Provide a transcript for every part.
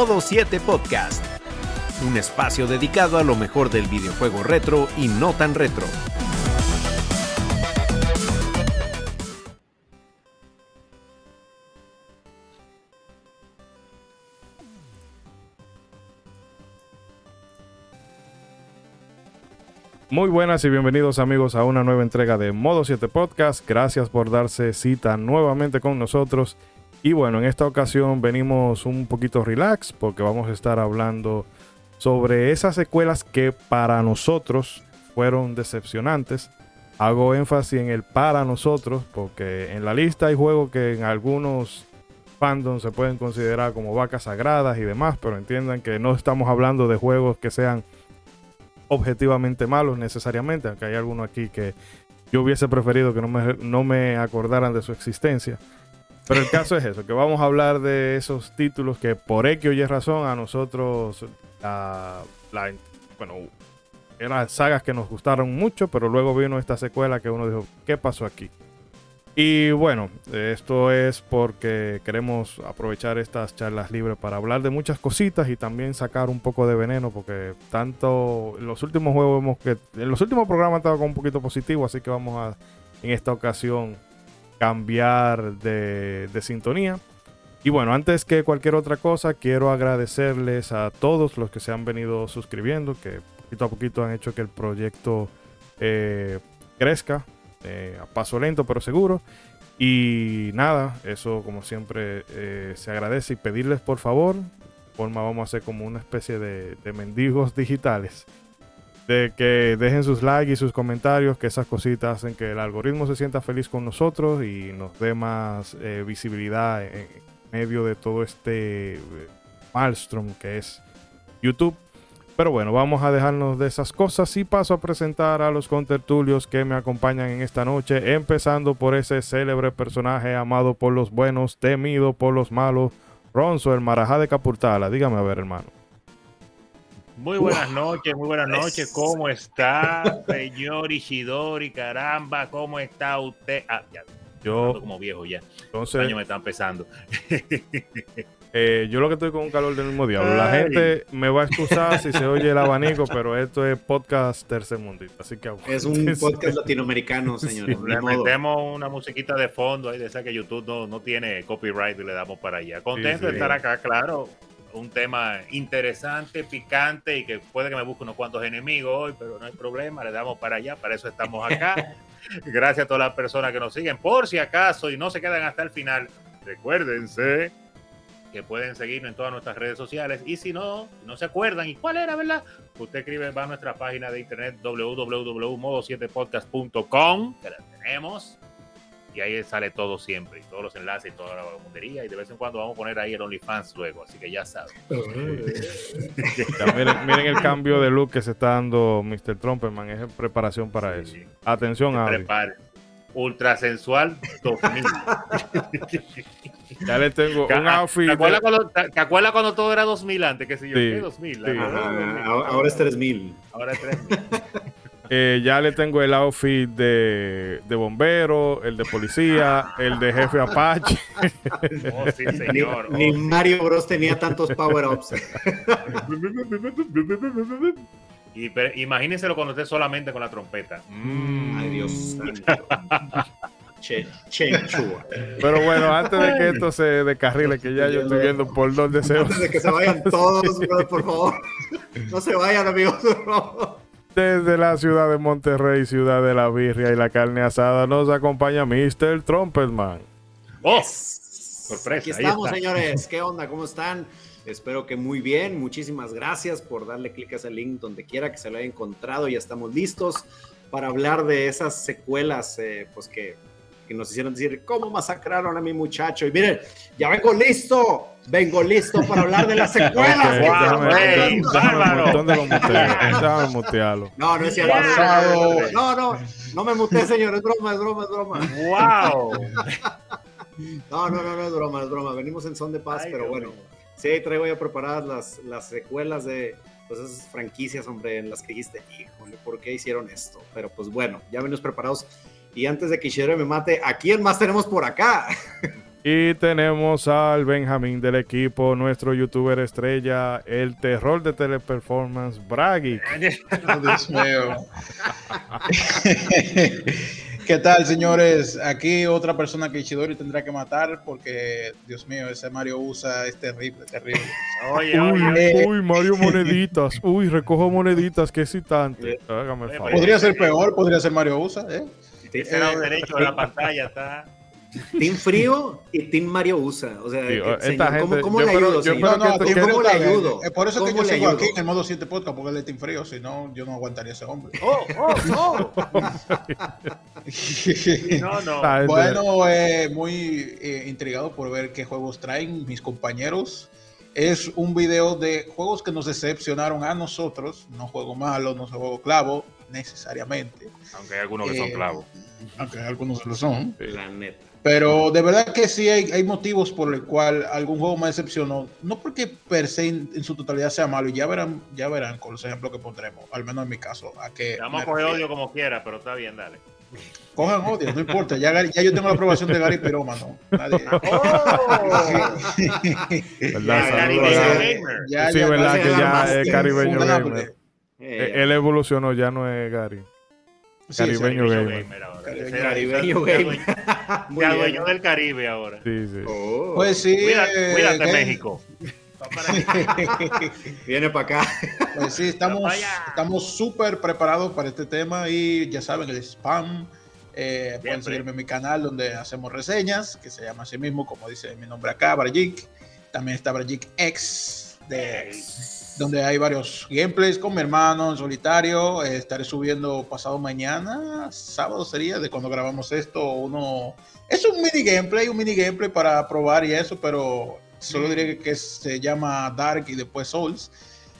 Modo 7 Podcast, un espacio dedicado a lo mejor del videojuego retro y no tan retro. Muy buenas y bienvenidos amigos a una nueva entrega de Modo 7 Podcast. Gracias por darse cita nuevamente con nosotros. Y bueno, en esta ocasión venimos un poquito relax porque vamos a estar hablando sobre esas secuelas que para nosotros fueron decepcionantes. Hago énfasis en el para nosotros porque en la lista hay juegos que en algunos fandoms se pueden considerar como vacas sagradas y demás, pero entiendan que no estamos hablando de juegos que sean objetivamente malos necesariamente, aunque hay alguno aquí que yo hubiese preferido que no me, no me acordaran de su existencia. Pero el caso es eso, que vamos a hablar de esos títulos que por X o Y razón a nosotros, la, bueno, eran sagas que nos gustaron mucho, pero luego vino esta secuela que uno dijo, ¿qué pasó aquí? Y bueno, esto es porque queremos aprovechar estas charlas libres para hablar de muchas cositas y también sacar un poco de veneno, porque tanto en los últimos juegos hemos que en los últimos programas estado con un poquito positivo, así que vamos a en esta ocasión cambiar de, de sintonía. Y bueno, antes que cualquier otra cosa, quiero agradecerles a todos los que se han venido suscribiendo, que poquito a poquito han hecho que el proyecto eh, crezca eh, a paso lento pero seguro. Y nada, eso como siempre eh, se agradece y pedirles por favor, forma vamos a hacer como una especie de, mendigos digitales, de que dejen sus likes y sus comentarios, que esas cositas hacen que el algoritmo se sienta feliz con nosotros y nos dé más eh, visibilidad en medio de todo este maelstrom que es YouTube. Pero bueno, vamos a dejarnos de esas cosas y paso a presentar a los contertulios que me acompañan en esta noche, empezando por ese célebre personaje amado por los buenos, temido por los malos, Ronzo, el marajá de Capurtala. Dígame a ver, hermano. Muy buenas noches, muy buenas noches. ¿Cómo está, señor Ishidori? Caramba, ¿cómo está usted? Ah, ya. Yo como viejo ya. Entonces, años me están pesando. Eh, yo lo que estoy con un calor del mismo diablo. La gente me va a excusar si se oye el abanico, pero esto es podcast tercermundista. Así que es un podcast latinoamericano, señor. Le metemos una musiquita de fondo ahí de esa que YouTube no, no tiene copyright y le damos para allá. Contento de estar acá, claro. Un tema interesante, picante y que puede que me busque unos cuantos enemigos hoy, pero no hay problema, le damos para allá, para eso estamos acá. Gracias a todas las personas que nos siguen. Por si acaso y no se quedan hasta el final, recuérdense que pueden seguirnos en todas nuestras redes sociales. Y si no, no se acuerdan, ¿y cuál era, verdad? Usted escribe, va a nuestra página de internet www.modo7podcast.com, que la tenemos. Y ahí sale todo siempre, y todos los enlaces y toda la mundería. Y de vez en cuando vamos a poner ahí el OnlyFans luego, así que ya saben. miren, el cambio de look que se está dando Mr. Trumperman, es preparación para eso. Atención, a Ultra sensual 2000. ya le tengo un outfit. ¿Te acuerdas, cuando, todo era 2000 antes? ¿Qué sé yo? Sí, 2000? ahora, es 3000. Ahora es 3000. Eh, ya le tengo el outfit de, de, bombero, el de policía, el de jefe Apache. Oh, sí, señor. Ni, Mario Bros tenía tantos power-ups. Y imagínenselo cuando esté solamente con la trompeta. Mm. Ay, Dios Che, che, Pero bueno, antes de que esto se descarrile, que ya yo estoy viendo por dónde deseo. Antes de que se vayan todos, por favor. No se vayan, amigos. Desde la ciudad de Monterrey, ciudad de la birria y la carne asada, nos acompaña Mr. Trumpetman. ¡Oh! Sorpresa. Aquí estamos, señores. ¿Qué onda? ¿Cómo están? Espero que muy bien. Muchísimas gracias por darle clic a ese link donde quiera que se lo haya encontrado. Ya estamos listos para hablar de esas secuelas, eh, pues que, nos hicieron decir cómo masacraron a mi muchacho. Y miren, ya vengo listo, vengo listo para hablar de las secuelas. ¿Dónde lo mutealo. No, no es cierto. No, no, no me muteé, señor. Es broma, es broma, es broma. ¡Wow! No, no, no, no es broma, es broma. Venimos en son de paz, pero bueno. Sí, traigo ya preparadas las, las secuelas de pues, esas franquicias, hombre, en las que dijiste, híjole, ¿por qué hicieron esto? Pero pues bueno, ya venimos preparados. Y antes de que Ishidori me mate, ¿a quién más tenemos por acá? Y tenemos al Benjamín del equipo, nuestro youtuber estrella, el terror de teleperformance, Bragi. Oh, Dios mío. ¿Qué tal, señores? Aquí otra persona que Ichidori tendrá que matar porque, Dios mío, ese Mario usa es terrible, terrible. Oye, Uy, oye, uy, Mario Moneditas. Uy, recojo moneditas, qué excitante. Hágame favor. Podría ser peor, podría ser Mario usa, ¿eh? Ese lado derecho de la pantalla está. Team Frío y Team Mario USA. O sea, Sí, eh, esta señor, ¿cómo, gente- cómo le ayudo? No, no, que ¿Cómo le ayudo? Es por eso que ¿Cómo yo sigo ayudo? aquí en el modo 7 podcast, porque él es Team Frío, si no, yo no aguantaría ese hombre. Oh, oh, oh. No, no. Gente- Bueno, eh, muy eh, intrigado por ver qué juegos traen mis compañeros. Es un video de juegos que nos decepcionaron a nosotros. No juego malo, no juego clavo, necesariamente. Aunque hay algunos que son Eh, clavos. Aunque algunos lo son. La neta. Pero de verdad que sí hay, hay motivos por el cual algún juego me decepcionó. No porque per se en, en su totalidad sea malo. Y ya verán, ya verán con los ejemplos que pondremos. Al menos en mi caso. A que Vamos a coger odio como quiera, pero está bien, dale. Cojan odio, no importa. Ya, ya yo tengo la aprobación de Gary Pirómano. Nadie- ¿Verdad? Ya, Saludos caribeño a- gamer. Ya, Sí, ya, verdad que ya es caribeño gamer. Eh, Eh, Él evolucionó, ya no es Gary. Sí, Caribeño sí. gamer. ahora. Caribeño- Caribeño gamer. adueñó del Caribe ahora. Sí, sí. Oh, Pues sí. Cuídate, eh, cuídate, México. Viene para acá. Pues sí, estamos estamos súper preparados para este tema y ya saben, el spam. eh, pueden seguirme en mi canal donde hacemos reseñas, que se llama así mismo, como dice mi nombre acá, Brajik. También está Brajik X, de, donde hay varios gameplays con mi hermano en solitario. Eh, estaré subiendo pasado mañana, sábado sería, de cuando grabamos esto. Uno es un mini gameplay, un mini gameplay para probar y eso, pero solo diré que, que se llama Dark y después Souls.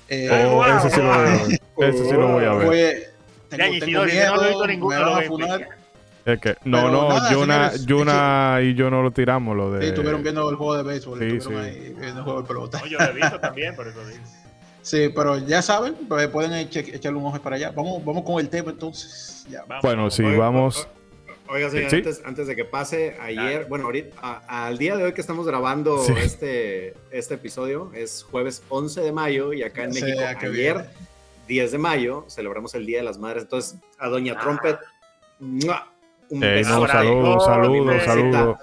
Eh, Oh, wow, ese sí lo voy a ver. Ese sí lo voy a ver. Pues, tengo, Ya, tengo no lo he visto miedo, ninguno me de van a funar. Es que, no, Pero no, nada, Yuna, señores, Yuna y yo no lo tiramos, lo de. Sí, estuvieron viendo el juego de béisbol, Sí, estuvieron sí. ahí viendo el juego de pelota. No, yo lo he visto también, por eso digo. Sí, pero ya saben, pues, pueden eche- echarle un ojo para allá. Vamos, vamos con el tema entonces. Ya. Vamos. Bueno, sí, vamos. Oiga, señor, Sí. antes, antes de que pase, ayer, bueno, ahorita, a- al día de hoy que estamos grabando Sí. este, este episodio, es jueves 11 de mayo y acá en México, a qué ayer, viene. 10 de mayo, celebramos el Día de las Madres. Entonces, a Doña Trumpet, ¡mua! un Eh, beso. no, Abrazo, saludos, saludos, mi saludos.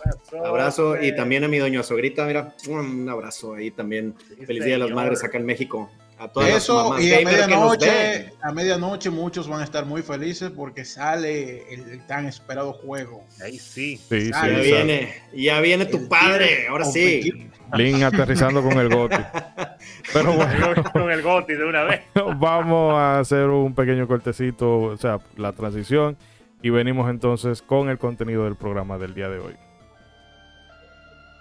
Abrazo y también a mi doña Sogrita, mira, un abrazo ahí también. Sí, Feliz Día de las señor. Madres acá en México. A todas las Eso, mamás y a medianoche, a medianoche muchos van a estar muy felices porque sale el, el tan esperado juego. Ahí sí. Sí, sí, Ya viene, ya viene tu El padre, ahora sí. Link aterrizando con el Goti. Pero bueno, Con el Goti de una vez. vamos a hacer un pequeño cortecito, o sea, la transición. Y venimos entonces con el contenido del programa del día de hoy.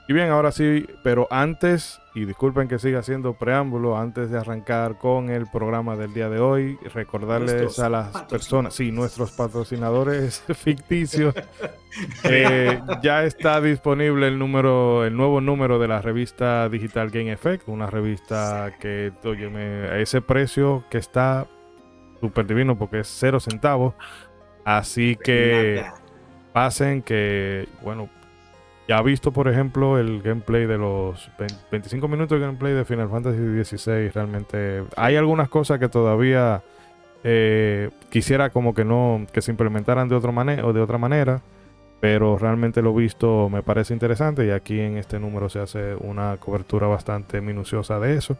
Y bien, ahora sí, pero antes, y disculpen que siga haciendo preámbulo, antes de arrancar con el programa del día de hoy, recordarles Nuestros a las personas, sí, nuestros patrocinadores ficticios, eh, ya está disponible el número, el nuevo número de la revista digital Game Effect, una revista que, óyeme, a ese precio que está súper divino porque es cero centavos. Así que pasen que, bueno, ya ha visto, por ejemplo, el gameplay de los 20 25 minutos de gameplay de Final Fantasy XVI. Realmente hay algunas cosas que todavía eh, quisiera como que no, que se implementaran de otra manera o de otra manera. Pero realmente lo visto me parece interesante y aquí en este número se hace una cobertura bastante minuciosa de eso.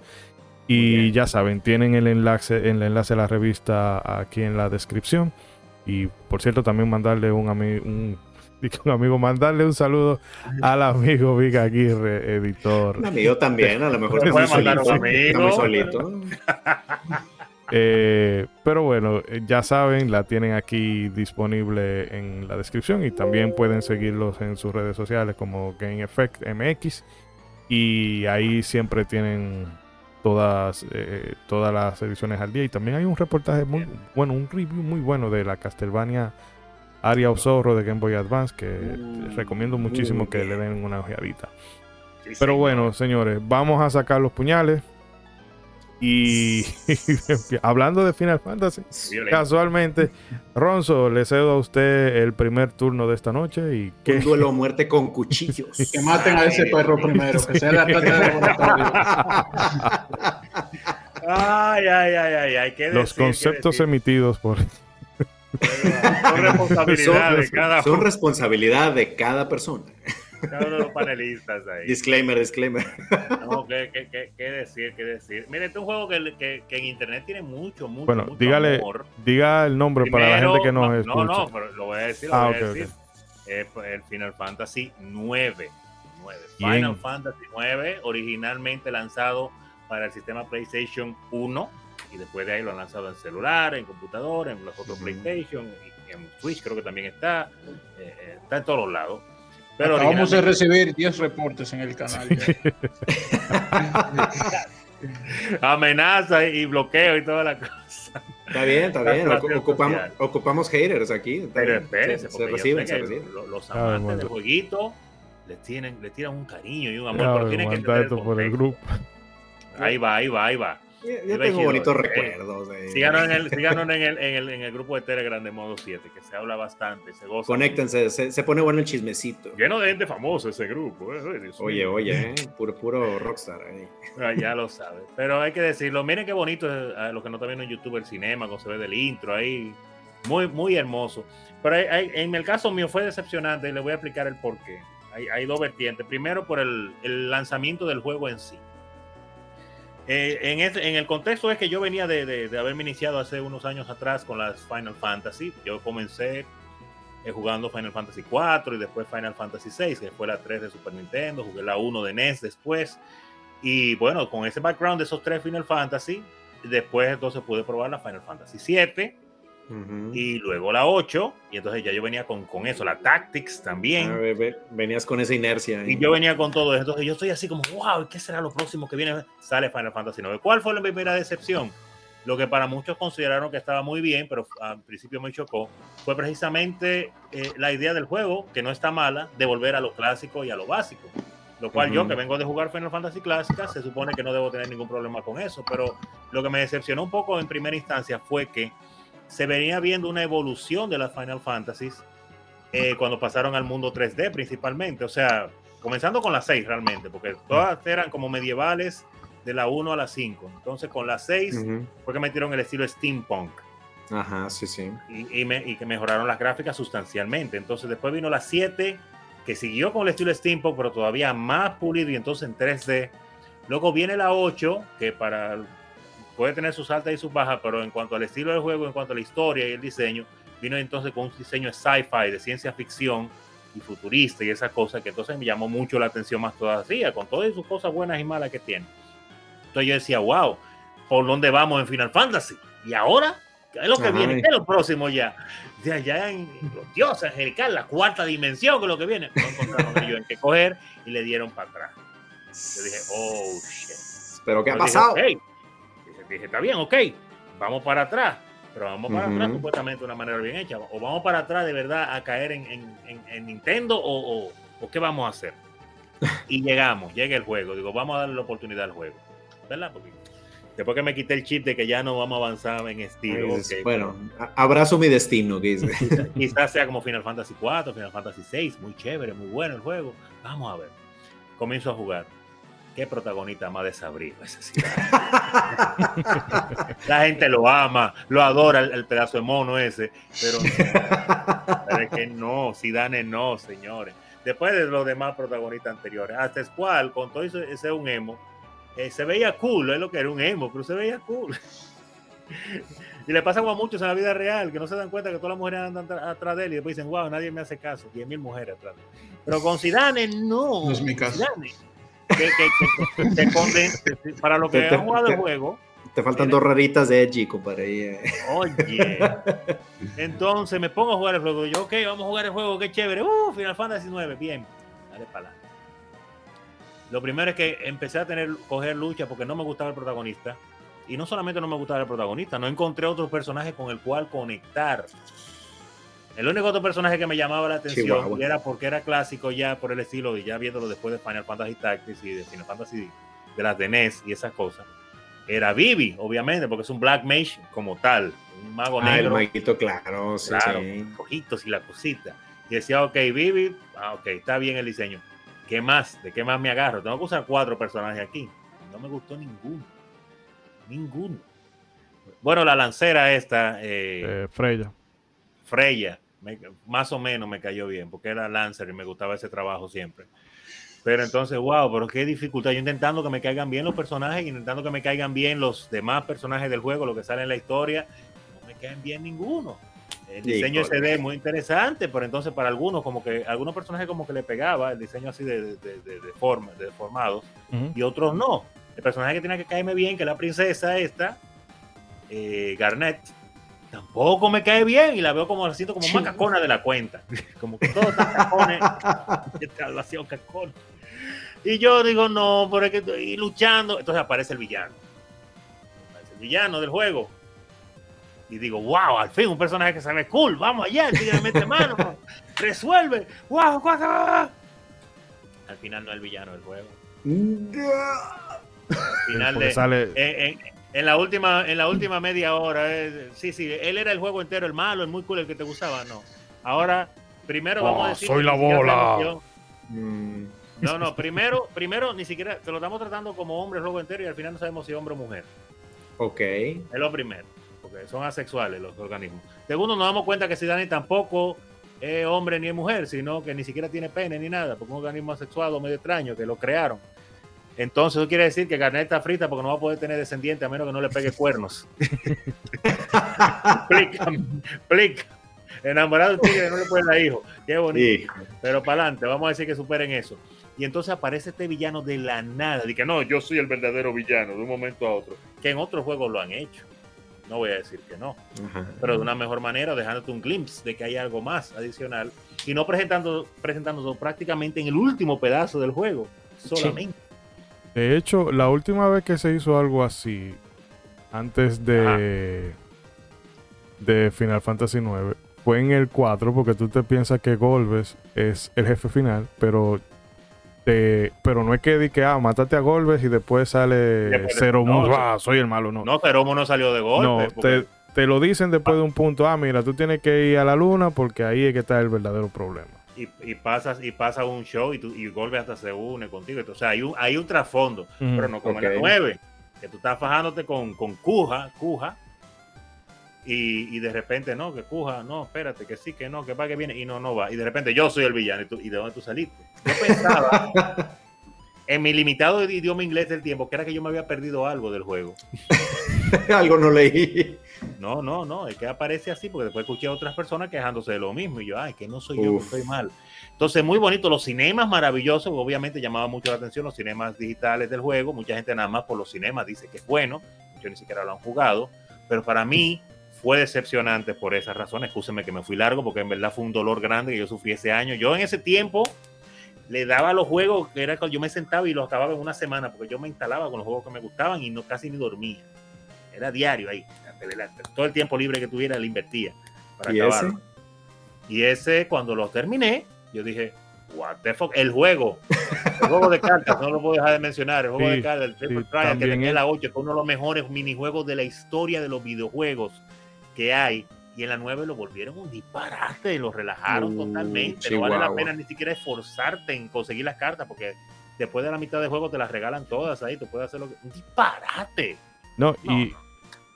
Y bien. ya saben, tienen el enlace, el enlace a la revista aquí en la descripción. Y por cierto, también mandarle un, un, dije un amigo, mandarle un saludo al amigo Vic Aguirre, editor. Un amigo también, a lo mejor puede mandar solito. un amigo. Está muy solito. Eh, pero bueno, eh, ya saben, la tienen aquí disponible en la descripción y también pueden seguirlos en sus redes sociales como Game Effect MX. Y ahí siempre tienen todas, eh, todas las ediciones al día. Y también hay un reportaje muy bueno, un review muy bueno de la Castlevania Aria of Zorro de Game Boy Advance que Mm, recomiendo muchísimo que le den una ojeadita. Sí, Pero señor. bueno, señores, vamos a sacar los puñales. Y hablando de Final Fantasy, casualmente, Ronzo, le cedo a usted el primer turno de esta noche. y que... Un duelo a muerte con cuchillos. que maten a ese perro primero, que sea la Ay, ay, ay, ay, ay. ¿qué Los conceptos emitidos por. Son responsabilidad de cada Son responsabilidad de cada persona. Cada uno de los panelistas ahí. Disclaimer, disclaimer. No, ¿qué, qué, qué, decir? ¿Qué decir? Mire, este es un juego que, que, en internet tiene mucho, mucho, bueno, mucho dígale, amor. Diga el nombre para la gente que no, no escucha. No, no, pero lo voy a decir, lo ah, voy a decir. Es el Final Fantasy 9. 9. Final Fantasy 9, originalmente lanzado para el sistema PlayStation 1 y después de ahí lo han lanzado en celular, en computador, en los otros PlayStation, y en Switch creo que también está, eh, eh, está en todos los lados. Pero vamos a recibir 10 reportes en el canal. Amenaza y bloqueo y toda la cosa. Está bien, está bien. Ocupamos, ocupamos haters aquí. Pero espérense, se, reciben, se reciben. Los, amantes del jueguito les, tienen, les tiran un cariño y un amor, pero tienen que por el grupo. Ahí va, ahí va, ahí va. Yo, tengo bonitos recuerdos. Síganos, en el, en, el, en, el, en el grupo de Telegram de Modo 7, que se habla bastante, se goza. Conéctense, se, se, pone bueno el chismecito. Lleno de gente famosa ese grupo. Eh, oye, oye, eh, puro, puro rockstar ahí. Ah, ya lo sabes. Pero hay que decirlo, miren qué bonito es, a los que no están viendo en YouTube el cinema, cuando se ve del intro ahí. Muy, muy hermoso. Pero en el caso mío fue decepcionante y le voy a explicar el por qué. Hay, hay dos vertientes. Primero, por el lanzamiento del juego en sí. Eh, en, el contexto es que yo venía de, de, haberme iniciado hace unos años atrás con las Final Fantasy. Yo comencé eh, jugando Final Fantasy 4 y después Final Fantasy 6, que fue la 3 de Super Nintendo, jugué la 1 de NES después. Y bueno, con ese background de esos tres Final Fantasy, después entonces pude probar la Final Fantasy 7 y luego la 8, y entonces ya yo venía con, con eso, la Tactics también. Ah, venías con esa inercia. Y yo venía con todo eso. Entonces yo estoy así como, wow, ¿qué será lo próximo que viene? Sale Final Fantasy 9. ¿Cuál fue la primera decepción? Lo que para muchos consideraron que estaba muy bien, pero al principio me chocó, fue precisamente eh, la idea del juego, que no está mala, de volver a lo clásico y a lo básico. Lo cual yo, que vengo de jugar Final Fantasy clásica, se supone que no debo tener ningún problema con eso. Pero lo que me decepcionó un poco en primera instancia fue que se venía viendo una evolución de las Final Fantasies eh, cuando pasaron al mundo 3D principalmente. O sea, comenzando con las 6 realmente, porque todas eran como medievales de la 1 a la 5. Entonces con las 6 fue que metieron el estilo steampunk. Ajá, sí, sí. Y, y, que mejoraron las gráficas sustancialmente. Entonces después vino la 7, que siguió con el estilo steampunk, pero todavía más pulido y entonces en 3D. Luego viene la 8, que para puede tener sus altas y sus bajas, pero en cuanto al estilo del juego, en cuanto a la historia y el diseño, vino entonces con un diseño de sci-fi, de ciencia ficción y futurista y esa cosa que entonces me llamó mucho la atención más todavía, con todas sus cosas buenas y malas que tiene. Entonces yo decía, wow, ¿por dónde vamos en Final Fantasy? Y ahora, ¿qué es lo que viene? ¿Qué es lo próximo ya? Ya, ya en los dioses angelical, la cuarta dimensión, que es lo que viene. No encontraron ellos en qué coger y le dieron para atrás. Yo dije, oh shit. ¿Pero qué ha pasado? dije, está bien, ok, vamos para atrás, pero vamos para atrás supuestamente de una manera bien hecha, o vamos para atrás de verdad a caer en, en, Nintendo o, o, qué vamos a hacer. Y llegamos, llega el juego, digo, vamos a darle la oportunidad al juego, ¿verdad? Porque después que me quité el chip de que ya no vamos a avanzar en estilo. bueno, abrazo mi destino, Quizás sea como Final Fantasy 4, Final Fantasy 6, muy chévere, muy bueno el juego. Vamos a ver. Comienzo a jugar qué protagonista más desabrido ese La gente lo ama, lo adora el, pedazo de mono ese, pero, es que no, Zidane no, señores. Después de los demás protagonistas anteriores, hasta Squall, con todo ese, ese un emo, eh, se veía cool, es lo que era un emo, pero se veía cool. y le pasa a muchos en la vida real, que no se dan cuenta que todas las mujeres andan atrás de él y después dicen, wow, nadie me hace caso, 10.000 mujeres atrás. Pero con Zidane, no. No es mi caso que, para lo que te, han jugado el juego. Te faltan dos raritas de Edgy, compadre. Eh. Oye. Entonces me pongo a jugar el juego. Yo, ok, vamos a jugar el juego, qué chévere. Uh, Final Fantasy 9, bien. Dale para Lo primero es que empecé a tener, coger lucha porque no me gustaba el protagonista. Y no solamente no me gustaba el protagonista, no encontré otro personaje con el cual conectar. El único otro personaje que me llamaba la atención era porque era clásico ya por el estilo y ya viéndolo después de Final Fantasy Tactics y de Final Fantasy de las de NES y esas cosas, era Vivi, obviamente, porque es un Black Mage como tal, un mago Ah, el negro. maguito, claro, sí, claro, sí. ojitos y la cosita. Y decía, ok, Vivi, ah, ok, está bien el diseño. ¿Qué más? ¿De qué más me agarro? Tengo que usar cuatro personajes aquí. No me gustó ninguno. Ninguno. Bueno, la lancera esta, eh, Eh, Freya. Freya, me- más o menos me cayó bien, porque era Lancer y me gustaba ese trabajo siempre. Pero entonces, wow, pero qué dificultad. Yo intentando que me caigan bien los personajes, intentando que me caigan bien los demás personajes del juego, lo que sale en la historia, no me caen bien ninguno. El diseño Híjole. SD es muy interesante, pero entonces para algunos, como que algunos personajes como que le pegaba el diseño así de, de, de- de forma, de formados, y otros no. El personaje que tiene que caerme bien, que es la princesa esta, eh, Garnet, tampoco me cae bien y la veo como la siento como más cacona de la cuenta. Como que todos están cacones, esta relación cacona. Y yo digo, no, pero es que estoy luchando. Entonces aparece el villano. Aparece el villano del juego. Y digo, wow, al fin un personaje que se ve cool. Vamos allá, el tigre mete mano. resuelve. Wow, wow, wow. Al final no es el villano del juego. Al final de, sale. en, en- en la última en la última media hora eh, sí sí él era el juego entero el malo el muy cool el que te gustaba no. Ahora primero vamos a decir soy la bola. Mm, no no primero primero ni siquiera te lo estamos tratando como hombre el juego entero y al final no sabemos si hombre o mujer. Ok. es lo primero porque son asexuales los organismos. Segundo nos damos cuenta que si Dani tampoco es hombre ni es mujer sino que ni siquiera tiene pene ni nada porque es un organismo asexuado medio extraño que lo crearon entonces eso quiere decir que Garnet está frita porque no va a poder tener descendiente a menos que no le pegue cuernos explica, explica. Enamorado de un tigre no le puede dar hijo. Qué bonito. Pero para adelante, vamos a decir que superen eso. Y entonces aparece este villano de la nada. Dice que no, yo soy el verdadero villano de un momento a otro. Que en otros juegos lo han hecho. No voy a decir que no. Ajá. Pero de una mejor manera, dejándote un glimpse de que hay algo más adicional. Y no presentando, presentándose prácticamente en el último pedazo del juego. Solamente. De hecho, la última vez que se hizo algo así, antes de, de Final Fantasy IX, fue en el 4, porque tú te piensas que Golbes es el jefe final, pero te- pero no es que di que, ah, mátate a Golbes y después sale Después no, ah, soy el malo, no. No, Ceromo no salió de golpe. No, porque- te, te lo dicen después de un punto, ah, mira, tú tienes que ir a la luna porque ahí es que está el verdadero problema. Y, y pasas y pasa un show y, tú, y Golbe hasta se une contigo. Entonces, o sea, hay un, hay un trasfondo, pero no como en Ok. la 9, que tú estás fajándote con, con Cuja, Cuja, y, y de repente, no, que Cuja, no, espérate, que sí, que no, que va, que viene, y no, no va. Y de repente yo soy el villano, y, tú- ¿y de dónde tú saliste? Yo pensaba, en mi limitado idioma inglés del tiempo, que era que yo me había perdido algo del juego. Algo no leí. No, no, no, es que aparece así, porque después escuché a otras personas quejándose de lo mismo, y yo, ay, que no soy yo, que estoy mal. Entonces, muy bonito, los cinemas maravillosos, obviamente llamaba mucho la atención los cinemas digitales del juego, mucha gente nada más por los cinemas dice que es bueno, muchos ni siquiera lo han jugado, pero para mí fue decepcionante por esas razones, escúcheme que me fui largo, porque en verdad fue un dolor grande que yo sufrí ese año. Yo en ese tiempo le daba los juegos, que era cuando yo me sentaba y los acababa en una semana, porque yo me instalaba con los juegos que me gustaban y no casi ni dormía. Era diario ahí. Todo el tiempo libre que tuviera le invertía para ¿Y acabarlo. ese? Y ese, cuando lo terminé, yo dije, what the fuck, el juego. El juego de cartas, no lo puedo dejar de mencionar. El juego Sí, de cartas, el Triple sí, Trial, que tenía es. la 8, que es uno de los mejores minijuegos de la historia de los videojuegos que hay. Y en la 9 lo volvieron un disparate, lo relajaron Uh, totalmente. No vale la pena ni siquiera esforzarte en conseguir las cartas, porque después de la mitad del juego te las regalan todas ahí. Tú puedes hacer lo que. Un disparate. No, No, y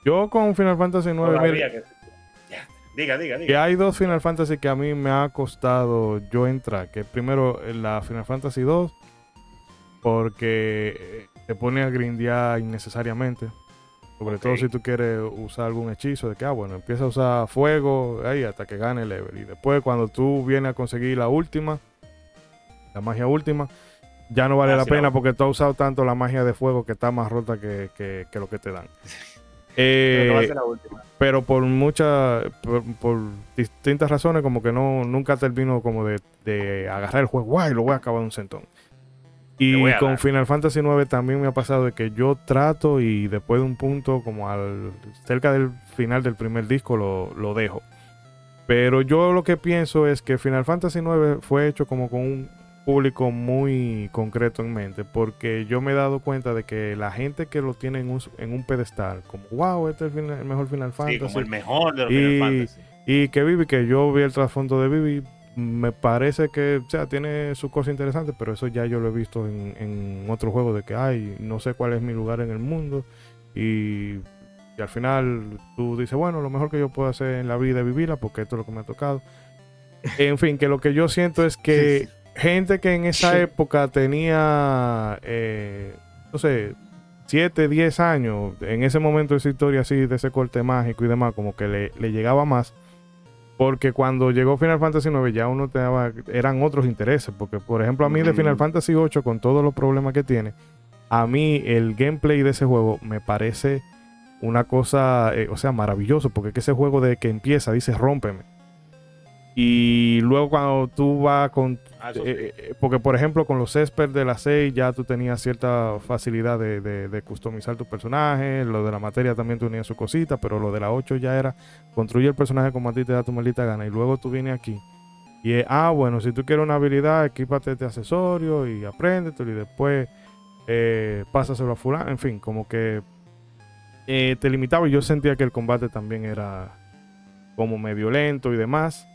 yo con Final Fantasy IX, mira, que- Ya. Diga, diga, que diga. hay dos Final Fantasy que a mí me ha costado yo entrar. Que primero eh, la Final Fantasy 2, porque eh, te pone a grindear innecesariamente. Sobre todo si tú quieres usar algún hechizo, de que, ah, bueno, empieza a usar fuego ahí hasta que gane el level. Y después, cuando tú vienes a conseguir la última, la magia última, ya no vale Ah, la pena porque tú has usado tanto la magia de fuego que está más rota que, que- que lo que te dan. Pero no va a Eh, ser la última. pero por muchas, por, por distintas razones, como que no, nunca termino como de, de agarrar el juego, guay, lo voy a acabar de un centón. Y con. Final Fantasy IX también me ha pasado de que yo trato y después de un punto, como al cerca del final del primer disco, lo, lo dejo. Pero yo lo que pienso es que Final Fantasy IX fue hecho como con un, público muy concreto en mente, porque yo me he dado cuenta de que la gente que lo tiene en un, en un pedestal, como wow, este es el, final- el mejor Final Fantasy. Sí, como el mejor de los Y- Final Fantasy. Y que Vivi, que yo vi el trasfondo de Vivi, me parece que, o sea, tiene su cosa interesante, pero eso ya yo lo he visto en, en otro juego de que, ay, no sé cuál es mi lugar en el mundo. Y, y al final tú dices, bueno, lo mejor que yo puedo hacer en la vida es vivirla porque esto es lo que me ha tocado. En fin, que lo que yo siento es que gente que en esa Sí. época tenía, eh, no sé, 7, 10 años, en ese momento de esa historia así, de ese corte mágico y demás, como que le, le llegaba más. Porque cuando llegó Final Fantasy IX ya uno te daba, eran otros intereses. Porque, por ejemplo, a mí de. Final Fantasy VIII, con todos los problemas que tiene, a mí el gameplay de ese juego me parece una cosa, eh, o sea, maravilloso. Porque es que ese juego de que empieza dice rómpeme. Y luego cuando tú vas con... Ah, sí. eh, eh, porque, por ejemplo, con los Esper de la 6 ya tú tenías cierta facilidad de, de- de customizar tu personaje. Lo de la materia también tú tenías su cosita, pero lo de la 8 ya era construye el personaje como a ti te da tu maldita gana. Y luego tú vienes aquí. Y es, ah, bueno, si tú quieres una habilidad, equípate este accesorio y apréndetelo y después eh, pásaselo a fulano. En fin, como que eh, te limitaba y yo sentía que el combate también era como medio lento y demás.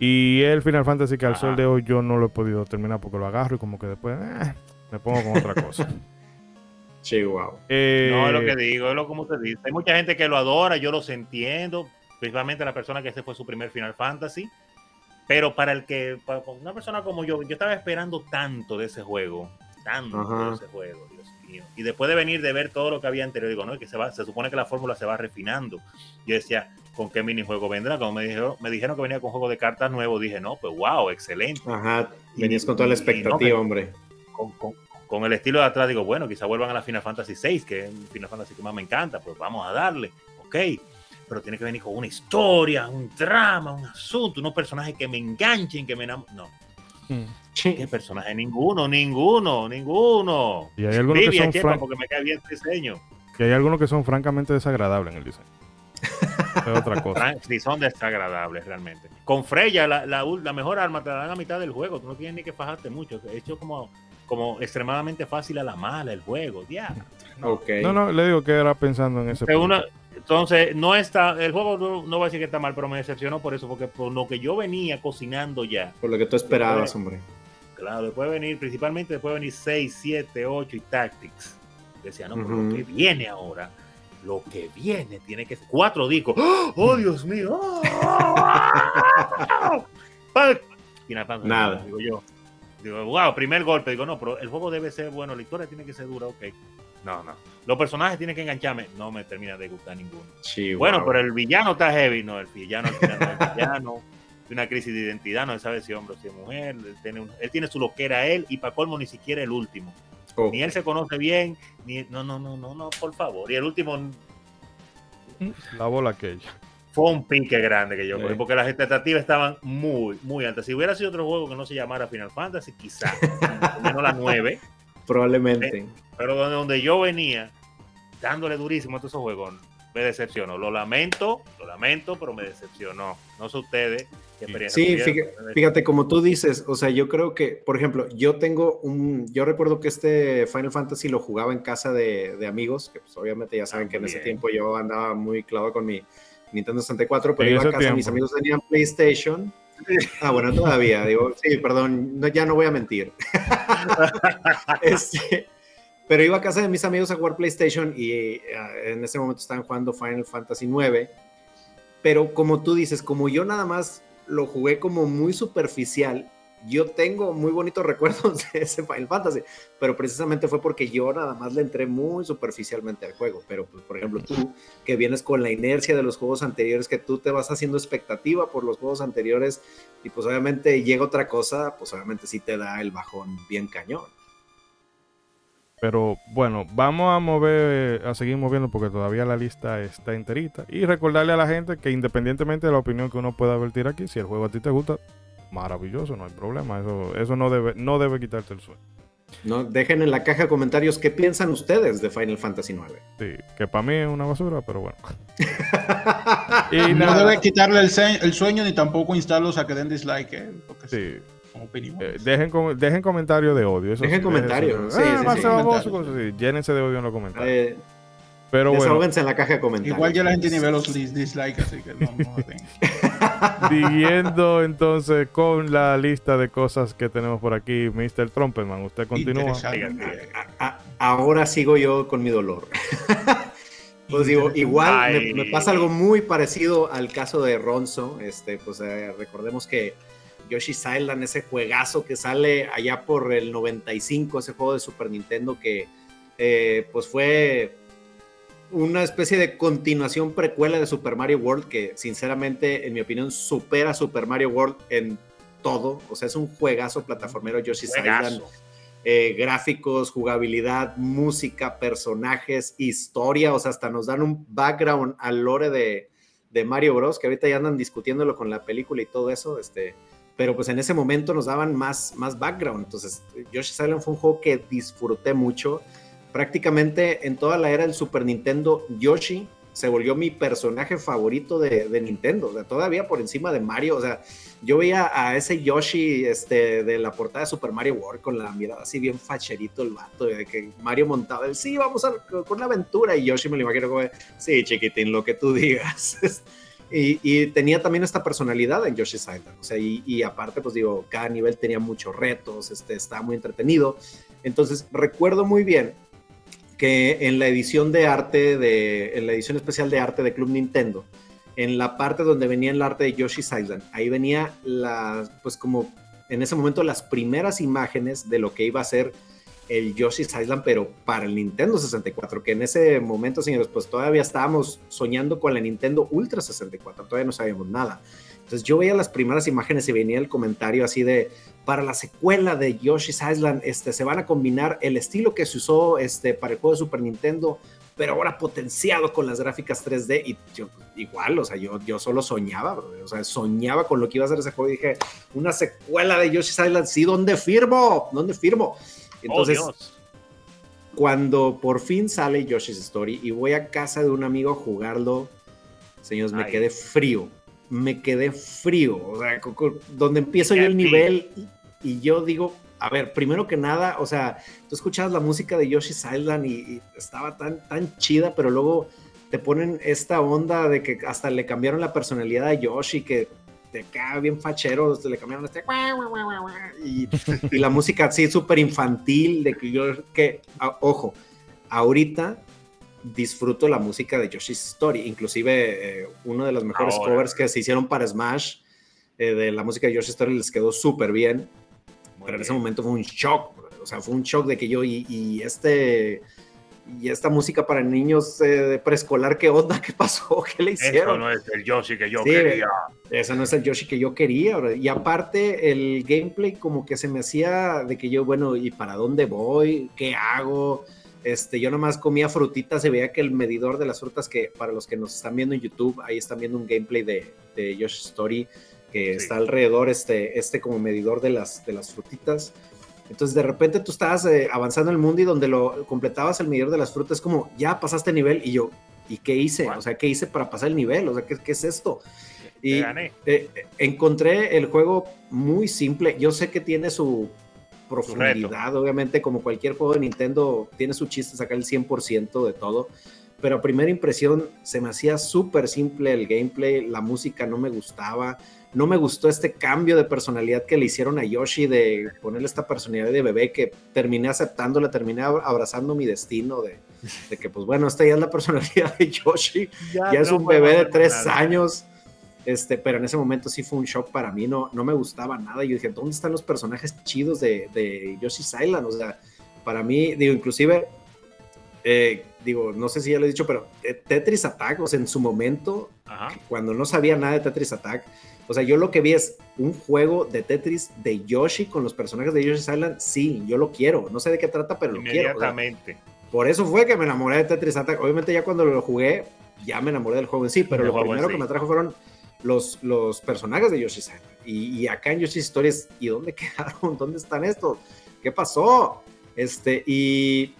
Y el Final Fantasy que al Ajá. sol de hoy yo no lo he podido terminar porque lo agarro y como que después eh, me pongo con otra cosa. Chihuahua. Eh, No es lo que digo, es lo como te dice. Hay mucha gente que lo adora, yo los entiendo, principalmente la persona que ese fue su primer Final Fantasy. Pero para el que, para una persona como yo, yo estaba esperando tanto de ese juego, tanto Ajá. de ese juego, Dios mío. Y después de venir de ver todo lo que había anterior, digo, no, que se, va, se supone que la fórmula se va refinando. Yo decía, ¿con qué minijuego vendrá? Cuando me dijeron, me dijeron que venía con juego de cartas nuevo, dije, no, pues wow, excelente. Ajá, venías con toda la Y- y no, expectativa, hombre. con, con- con el estilo de atrás, digo, bueno, quizá vuelvan a la Final Fantasy VI, que es Final Fantasy que más me encanta, pues vamos a darle, ok. Pero tiene que venir con una historia, un drama, un asunto, unos personajes que me enganchen, que me enamoren. No, mm. ¿qué personaje? Ninguno, ninguno, ninguno. Y hay algunos que son Chepa, fran- porque me cae bien el diseño. y hay algunos que son francamente desagradables en el diseño. es otra cosa. Sí, son desagradables realmente. Con Freya, la, la la mejor arma te la dan a mitad del juego. Tú no tienes ni que fajarte mucho. De hecho, como, como extremadamente fácil a la mala el juego. Ya. No. Ok. No, no, le digo que era pensando en ese una- entonces, no está, el juego no, no voy a decir que está mal, pero me decepcionó por eso, porque por lo que yo venía cocinando ya, Por lo que tú esperabas, hombre. claro, después de venir, principalmente después de venir 6, 7, 8 y Tactics, decía, no, pero Ujú. lo que viene ahora, lo que viene tiene que ser cuatro discos. ¡Oh, oh, Dios mío! ¡Oh! Final Fantasy, Nada. Digo yo. Digo, wow, primer golpe. Digo, no, pero el juego debe ser bueno, la historia tiene que ser dura, ok. No, no. Los personajes tienen que engancharme. No me termina de gustar ninguno. Chihuahua. Bueno, pero el villano está heavy, no, el villano villano, tiene una crisis de identidad, no sabe si hombre o si es mujer, él tiene, un- él tiene su loquera él y para colmo ni siquiera el último. Ok. Ni él se conoce bien, ni no, no, no, no, no, por favor. Y el último La bola aquella. fue un pique grande que yo Sí. cogí, porque las expectativas estaban muy, muy altas. Si hubiera sido otro juego que no se llamara Final Fantasy, quizá, menos la 9, Probablemente. pero donde, donde yo venía dándole durísimo a todos esos juegos, me decepcionó. Lo lamento, lo lamento, pero me decepcionó. No sé ustedes qué experiencia Sí, fíjate, fíjate, como tú dices, o sea, yo creo que, por ejemplo, yo tengo un, yo recuerdo que este Final Fantasy lo jugaba en casa de, de amigos, que pues obviamente ya saben Ah, que en ese tiempo yo andaba muy clavado con mi Nintendo 64, pero En iba a casa, mis tiempo. amigos tenían PlayStation. Ah, bueno, todavía, digo, sí, perdón, no, ya no voy a mentir. Este, pero iba a casa de mis amigos a jugar PlayStation y eh, en ese momento estaban jugando Final Fantasy 9. Pero como tú dices, como yo nada más lo jugué como muy superficial, yo tengo muy bonitos recuerdos de ese Final Fantasy, pero precisamente fue porque yo nada más le entré muy superficialmente al juego. Pero, pues, por ejemplo, tú que vienes con la inercia de los juegos anteriores, que tú te vas haciendo expectativa por los juegos anteriores y pues obviamente llega otra cosa, pues obviamente sí te da el bajón bien cañón. Pero bueno, vamos a mover, a seguir moviendo porque todavía la lista está enterita. Y recordarle a la gente que independientemente de la opinión que uno pueda vertir aquí, si el juego a ti te gusta, maravilloso, no hay problema. Eso, eso no debe, no debe quitarte el sueño. ¿no? Dejen en la caja de comentarios qué piensan ustedes de Final Fantasy 9. Sí, que para mí es una basura, pero bueno. Y no nada, debe quitarle el, sueño ni tampoco instarlos a que den dislike. ¿eh? Porque sí. Eh, dejen, dejen comentarios de odio. dejen comentarios. Sí, sí, Llénense de odio en los comentarios. Eh, pero bueno. en la caja de comentarios. Igual ya la gente ni ve los dislikes, así que no, no Siguiendo entonces con la lista de cosas que tenemos por aquí, Mr. Trumpetman, usted continúa. ahora sigo yo con mi dolor. pues digo, igual me, pasa algo muy parecido al caso de Ronzo. Este, pues eh, recordemos que Yoshi's Island, ese juegazo que sale allá por el 95, ese juego de Super Nintendo que eh, pues fue una especie de continuación precuela de Super Mario World que sinceramente en mi opinión supera Super Mario World en todo, o sea es un juegazo plataformero Yoshi's Island. Eh, gráficos, jugabilidad, música, personajes, historia, o sea, hasta nos dan un background al lore de, de Mario Bros, que ahorita ya andan discutiéndolo con la película y todo eso, este, pero pues en ese momento nos daban más, más background. Entonces, Yoshi's Island fue un juego que disfruté mucho. Prácticamente en toda la era del Super Nintendo, Yoshi se volvió mi personaje favorito de, Nintendo, o sea, todavía por encima de Mario, o sea, yo veía a ese Yoshi este, de la portada de Super Mario World con la mirada así bien facherito el vato, de que Mario montaba el, sí, vamos a, con la aventura, y Yoshi me lo imagino como, sí, chiquitín, lo que tú digas. Y, tenía también esta personalidad en Yoshi's Island. O sea, y, aparte, pues digo, cada nivel tenía muchos retos, este, estaba muy entretenido. Entonces, recuerdo muy bien que en la edición de arte, de, en la edición especial de arte de Club Nintendo, en la parte donde venía el arte de Yoshi's Island, ahí venía la, pues como en ese momento las primeras imágenes de lo que iba a ser el Yoshi's Island, pero para el Nintendo 64, que en ese momento, señores, pues todavía estábamos soñando con la Nintendo Ultra 64, todavía no sabíamos nada. Entonces yo veía las primeras imágenes y venía el comentario así de, para la secuela de Yoshi's Island, este, se van a combinar el estilo que se usó este, para el juego de Super Nintendo, pero ahora potenciado con las gráficas 3D y yo igual, o sea, yo, yo solo soñaba, o sea, soñaba con lo que iba a ser ese juego y dije, una secuela de Yoshi's Island, sí, ¿dónde firmo? ¿Dónde firmo? Entonces, cuando por fin sale Yoshi's Story y voy a casa de un amigo a jugarlo, señores, me quedé frío. Me quedé frío. O sea, donde empiezo yo el nivel y, yo digo, a ver, primero que nada, o sea, tú escuchabas la música de Yoshi's Island y, estaba tan, tan chida, pero luego te ponen esta onda de que hasta le cambiaron la personalidad a Yoshi, que de acá bien fachero, le cambiaron este y, y la música así súper infantil, de que yo, que, ojo, ahorita disfruto la música de Yoshi's Story, inclusive eh, uno de los mejores covers que se hicieron para Smash eh, de la música de Yoshi's Story les quedó súper bien, pero en ese momento fue un shock, o sea, fue un shock de que yo y, y este y esta música para niños eh, de preescolar, ¿qué onda? ¿Qué pasó? ¿Qué le hicieron? Eso no es el Yoshi que yo quería. Ese no es el Yoshi que yo quería. Y aparte, el gameplay como que se me hacía de que yo, bueno, ¿y para dónde voy? ¿Qué hago? Este, yo nomás comía frutitas y veía que el medidor de las frutas, que para los que nos están viendo en YouTube, ahí están viendo un gameplay de, de Yoshi Story, que está alrededor, este, este como medidor de las, de las frutitas entonces de repente tú estabas eh, avanzando en el mundo y donde lo completabas el medidor de las frutas, como ya pasaste nivel y yo, ¿y qué hice? O sea, ¿qué hice para pasar el nivel? O sea, ¿qué, qué es esto? Y eh, encontré el juego muy simple. Yo sé que tiene su profundidad, obviamente, como cualquier juego de Nintendo, tiene su chiste sacar el 100% de todo. Pero a primera impresión se me hacía súper simple el gameplay, la música no me gustaba no me gustó este cambio de personalidad que le hicieron a Yoshi de ponerle esta personalidad de bebé que terminé aceptándola, terminé abrazando mi destino de, que pues bueno, esta ya es la personalidad de Yoshi, ya, es un bebé de tres años. Este, pero en ese momento sí fue un shock para mí, no, no me gustaba nada. Yo dije, ¿dónde están los personajes chidos de, de Yoshi's Island? O sea, para mí, digo, inclusive, eh, digo, no sé si ya lo he dicho, pero eh, Tetris Attack, o sea, en su momento, cuando no sabía nada de Tetris Attack, o sea, yo lo que vi es un juego de Tetris de Yoshi con los personajes de Yoshi's Island. Sí, yo lo quiero. No sé de qué trata, pero lo quiero. Inmediatamente. por eso fue que me enamoré de Tetris Attack. Obviamente ya cuando lo jugué, ya me enamoré del juego en sí, pero lo primero que me atrajo fueron los, los personajes de Yoshi's Island. Y, acá en Yoshi's Stories, ¿y dónde quedaron? ¿Dónde están estos? ¿Qué pasó? Este, y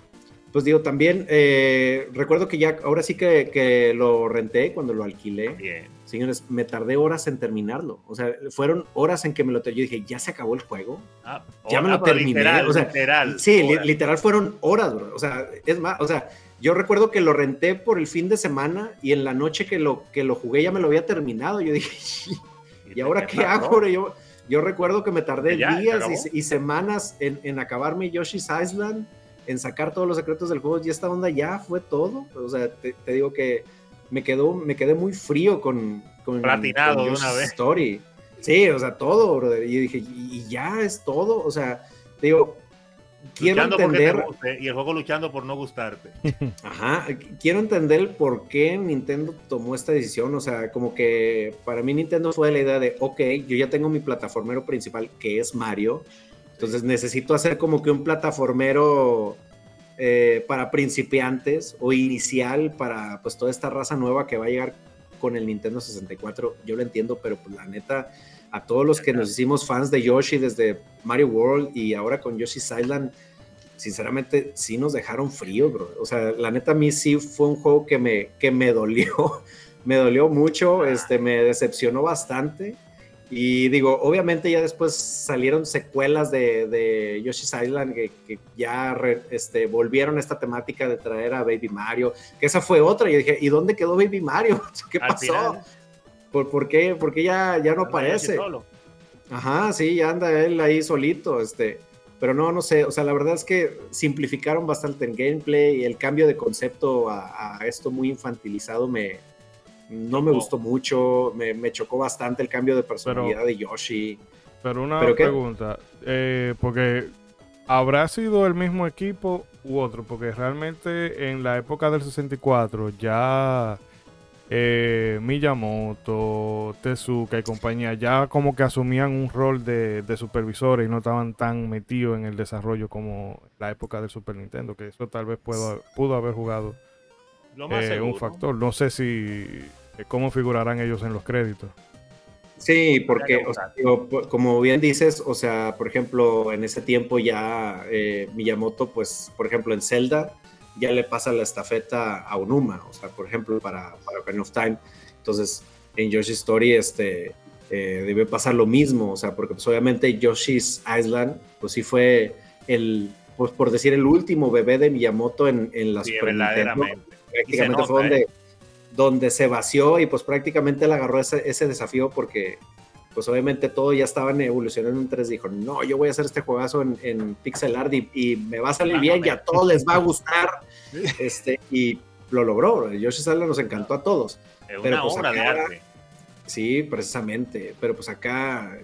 pues digo, también eh, recuerdo que ya, ahora sí que, que, lo renté cuando lo alquilé. Bien señores, me tardé horas en terminarlo. O sea, fueron horas en que me lo Yo dije, ya se acabó el juego. Ah, ya me lo terminé. o sea, literal, sí, literal fueron horas, bro. O sea, es más, o sea, yo recuerdo que lo renté por el fin de semana y en la noche que lo, que lo jugué ya me lo había terminado. Yo dije, ¿y, ahora qué hago? Yo, yo recuerdo que me tardé días y, semanas en, en acabarme Yoshi's Island, en sacar todos los secretos del juego. Y esta onda ya fue todo. O sea, te digo que me quedó, me quedé muy frío con, con platinado de una vez. Story. Sí, o sea, todo, brother. Y dije, y ya es todo. O sea, digo, quiero entender. y el juego luchando por no gustarte. Ajá, quiero entender por qué Nintendo tomó esta decisión. O sea, como que para mí Nintendo fue la idea de, ok, yo ya tengo mi plataformero principal que es Mario. Entonces necesito hacer como que un plataformero eh, para principiantes o inicial para pues toda esta raza nueva que va a llegar con el Nintendo 64. Yo lo entiendo, pero pues la neta, a todos los que nos hicimos fans de Yoshi desde Mario World y ahora con Yoshi's Island, sinceramente sí nos dejaron frío, bro. O sea, la neta a mí sí fue un juego que me, que me dolió, me dolió mucho, este, me decepcionó bastante. Y digo, obviamente ya después salieron secuelas de, de Yoshi's Island que, ya este, volvieron a esta temática de traer a Baby Mario, que esa fue otra. Y yo dije, ¿y dónde quedó Baby Mario? ¿Qué pasó? ¿Por, ¿Por, qué, por qué ya, ya no aparece? Ajá, sí, ya anda él ahí solito, este. Pero no, no sé, o sea, la verdad es que simplificaron bastante el gameplay y el cambio de concepto a esto muy infantilizado me, no me gustó mucho, me, chocó bastante el cambio de personalidad de Yoshi. Pero una pregunta, eh, porque ¿habrá sido el mismo equipo u otro? Porque realmente en la época del 64 ya eh, Miyamoto, Tezuka y compañía ya como que asumían un rol de, supervisores y no estaban tan metidos en el desarrollo como la época del Super Nintendo, que eso tal vez pudo, pudo haber jugado eh, un factor. No sé si cómo figurarán ellos en los créditos. Sí, porque como bien dices, o sea, por ejemplo, en ese tiempo ya eh, Miyamoto, pues, por ejemplo, en Zelda ya le pasa la estafeta a Onuma, o sea, por ejemplo, para, para Ocarina of Time. Entonces, en Yoshi's Story, este, eh, debe pasar lo mismo, o sea, porque pues obviamente Yoshi's Island, pues sí fue el, pues por decir, el último bebé de Miyamoto en, en las sí, verdaderamente. Prácticamente fue donde, ¿eh? Donde se vació y pues prácticamente le agarró ese, ese, desafío porque pues obviamente todo ya estaban evolucionando en 3 dijo, no, yo voy a hacer este juegazo en, en pixel art y, me va a salir bien y a todos les va a gustar. este, y lo logró, Yoshi Sala nos encantó a todos. Es una pues, obra de arte. Sí, precisamente, pero pues acá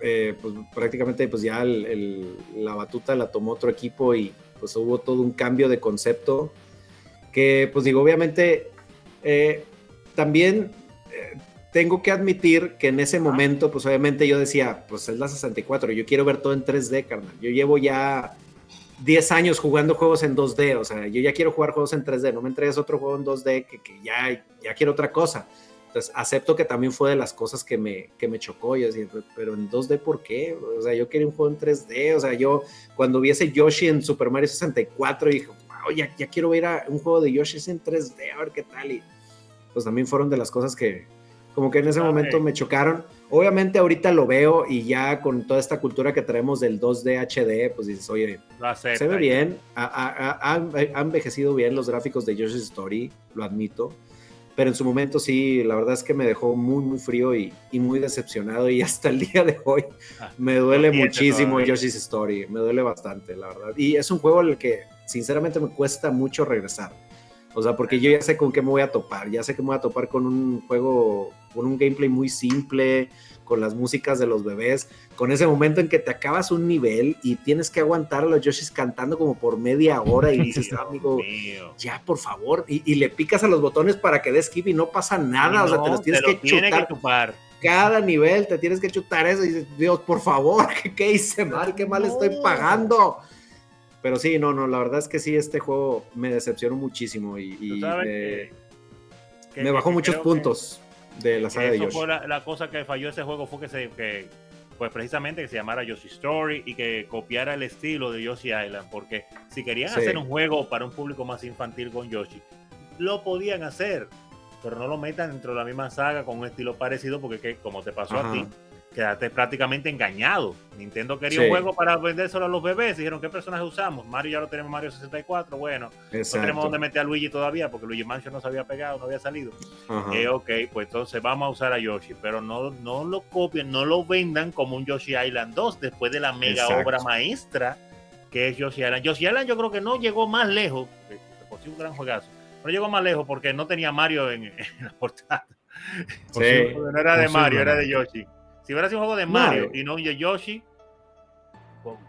eh, pues prácticamente pues ya la batuta la tomó otro equipo y pues hubo todo un cambio de concepto que pues digo, obviamente eh, también eh, tengo que admitir que en ese momento, pues obviamente yo decía, pues es la 64, yo quiero ver todo en 3D, carnal. Yo llevo ya 10 años jugando juegos en 2D, o sea, yo ya quiero jugar juegos en 3D, no me entregues otro juego en 2D que, ya, ya quiero otra cosa. Entonces, acepto que también fue de las cosas que me, que me chocó. Yo decía, pero en 2D, ¿por qué? O sea, yo quería un juego en 3D. O sea, yo cuando vi ese Yoshi en Super Mario 64, dije, wow, ya, ya quiero ver a un juego de Yoshi en 3D, a ver qué tal. Y pues también fueron de las cosas que como que en ese momento me chocaron. Obviamente ahorita lo veo y ya con toda esta cultura que traemos del 2D HD, pues dices, oye, se ve bien, ha, envejecido bien los gráficos de Yoshi's Story, lo admito, pero en su momento sí, la verdad es que me dejó muy, muy frío y, muy decepcionado y hasta el día de hoy ah, me duele muchísimo Yoshi's Story, me duele bastante, la verdad. Y es un juego al que sinceramente me cuesta mucho regresar o sea, porque yo ya sé con qué me voy a topar, ya sé que me voy a topar con un juego, con un gameplay muy simple, con las músicas de los bebés, con ese momento en que te acabas un nivel y tienes que aguantar a los Yoshis cantando como por media hora y dices, amigo, ya por favor, y, le picas a los botones para que des skip y no pasa nada, o sea, te los tienes que chutar. Cada nivel te tienes que chutar eso y dices, Dios, por favor, ¿qué, hice mal? ¿Qué mal estoy pagando? Pero sí, no, no, la verdad es que sí, este juego me decepcionó muchísimo y, me, bajó muchos puntos de la saga de Yoshi. Fue la, cosa que falló ese juego fue que, se, que pues precisamente que se llamara Yoshi Story y que copiara el estilo de Yoshi Island, porque si querían hacer un juego para un público más infantil con Yoshi, lo podían hacer. pero no lo metan dentro de la misma saga con un estilo parecido, porque que, como te pasó a ti, quedaste prácticamente engañado. Nintendo quería un juego para vendérselo a los bebés. Dijeron, ¿qué personaje usamos? Mario ya lo tenemos Mario 64. Bueno, no tenemos dónde meter a Luigi todavía, porque Luigi Mansion no se había pegado, no había salido. Eh, ok, pues entonces vamos a usar a Yoshi, pero no, no lo copien, no lo vendan como un Yoshi Island 2 después de la mega obra maestra que es Yoshi Island. Yoshi Island yo creo que no llegó más lejos, por sí un gran juegazo, no llegó más lejos porque no tenía Mario en, la portada. Sí. no era de Mario, era de Yoshi. Si hubiera sido un juego de Mario y no de Yoshi,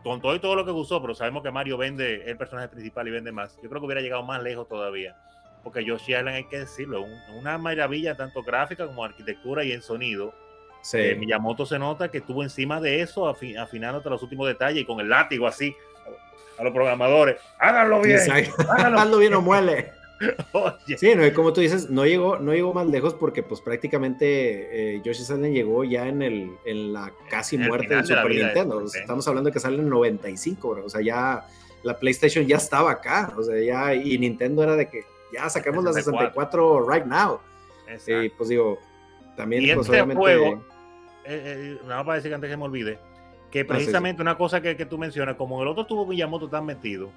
con, todo y todo lo que usó, pero sabemos que Mario vende el personaje principal y vende más. Yo creo que hubiera llegado más lejos todavía. Porque Yoshi Island, hay que decirlo, una maravilla tanto gráfica como arquitectura y en sonido. Sí. Eh, Miyamoto se nota que estuvo encima de eso, afinando hasta los últimos detalles y con el látigo así a los programadores. Háganlo bien. Háganlo bien o muele. Sí, no, como tú dices, no llegó, no llegó más lejos porque pues prácticamente eh, Yoshi Island llegó ya en, el, en la casi muerte del Super Nintendo. estamos hablando de que sale en 95, bro. o sea, ya la PlayStation ya estaba acá, o sea, ya, y Nintendo era de que ya sacamos la 64 right now. Y pues digo, también y pues, este juego, eh, eh, nada más para decir que antes que me olvide, que ah, precisamente una cosa que, que, tú mencionas, como el otro tuvo Miyamoto tan metido,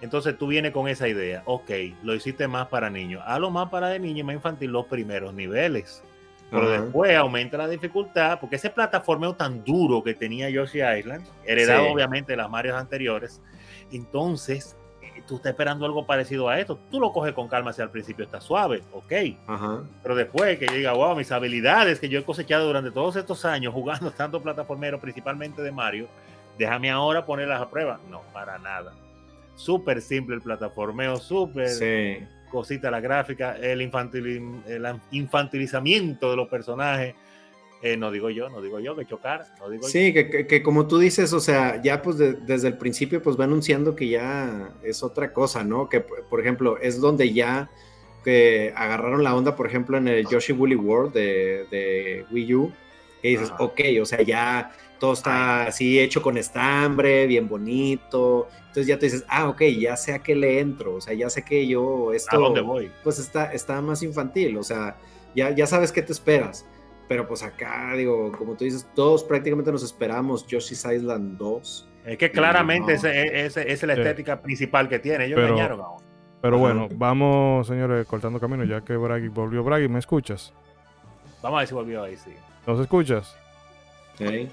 entonces tú vienes con esa idea, ok, lo hiciste más para niños, lo más para de niños y más infantil los primeros niveles. Pero después aumenta la dificultad, porque ese plataformeo tan duro que tenía Yoshi Island, heredado obviamente de las Marios anteriores, entonces eh, tú estás esperando algo parecido a esto. Tú lo coges con calma si al principio está suave, ok. Pero después que yo diga, wow, mis habilidades que yo he cosechado durante todos estos años jugando tanto plataformero, principalmente de Mario, déjame ahora ponerlas a prueba. No, para nada súper simple el plataformeo, súper cosita la gráfica, el, el infantilizamiento de los personajes. Eh, no digo yo, no digo yo, que chocar, no digo Sí, Que, como tú dices, o sea, ya pues desde el principio pues va anunciando que ya es otra cosa, ¿no? Que por ejemplo es donde ya que agarraron la onda, por ejemplo, en el Yoshi Woolly World de, de Wii U, que dices, ok, o sea, ya todo está así hecho con estambre, bien bonito. Entonces ya te dices, ah, ok, ya sé a qué le entro, o sea, ya sé que yo esto, ¿A dónde voy? Pues está, está más infantil, o sea, ya, ya sabes qué te esperas. Pero pues acá, digo, como tú dices, todos prácticamente nos esperamos Yoshi's Island 2. Es que claramente esa es la estética principal que tiene. Ellos pero, Pero bueno, vamos, señores, cortando camino, ya que Bragi volvió. Bragi, ¿me escuchas? Vamos a ver si volvió ahí, sí. ¿Nos escuchas? Sí.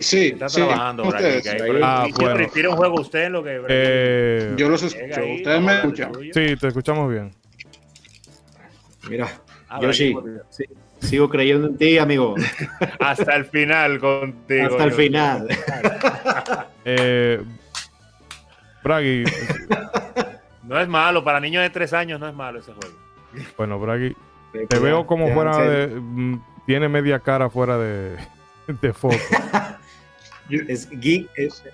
Sí, está trabajando, Ah, bueno. un juego usted lo que. Eh, yo los escucho. ¿Ustedes me escuchan? Sí, te escuchamos bien. Mira, ah, Yoshi, sí, sigo creyendo en ti, amigo. Hasta el final contigo. Hasta el final. eh, Bragi. no es malo, para niños de tres años no es malo ese juego. Bueno, Bragi, te veo como fuera de. Mm, tiene media cara fuera de, de foco. Es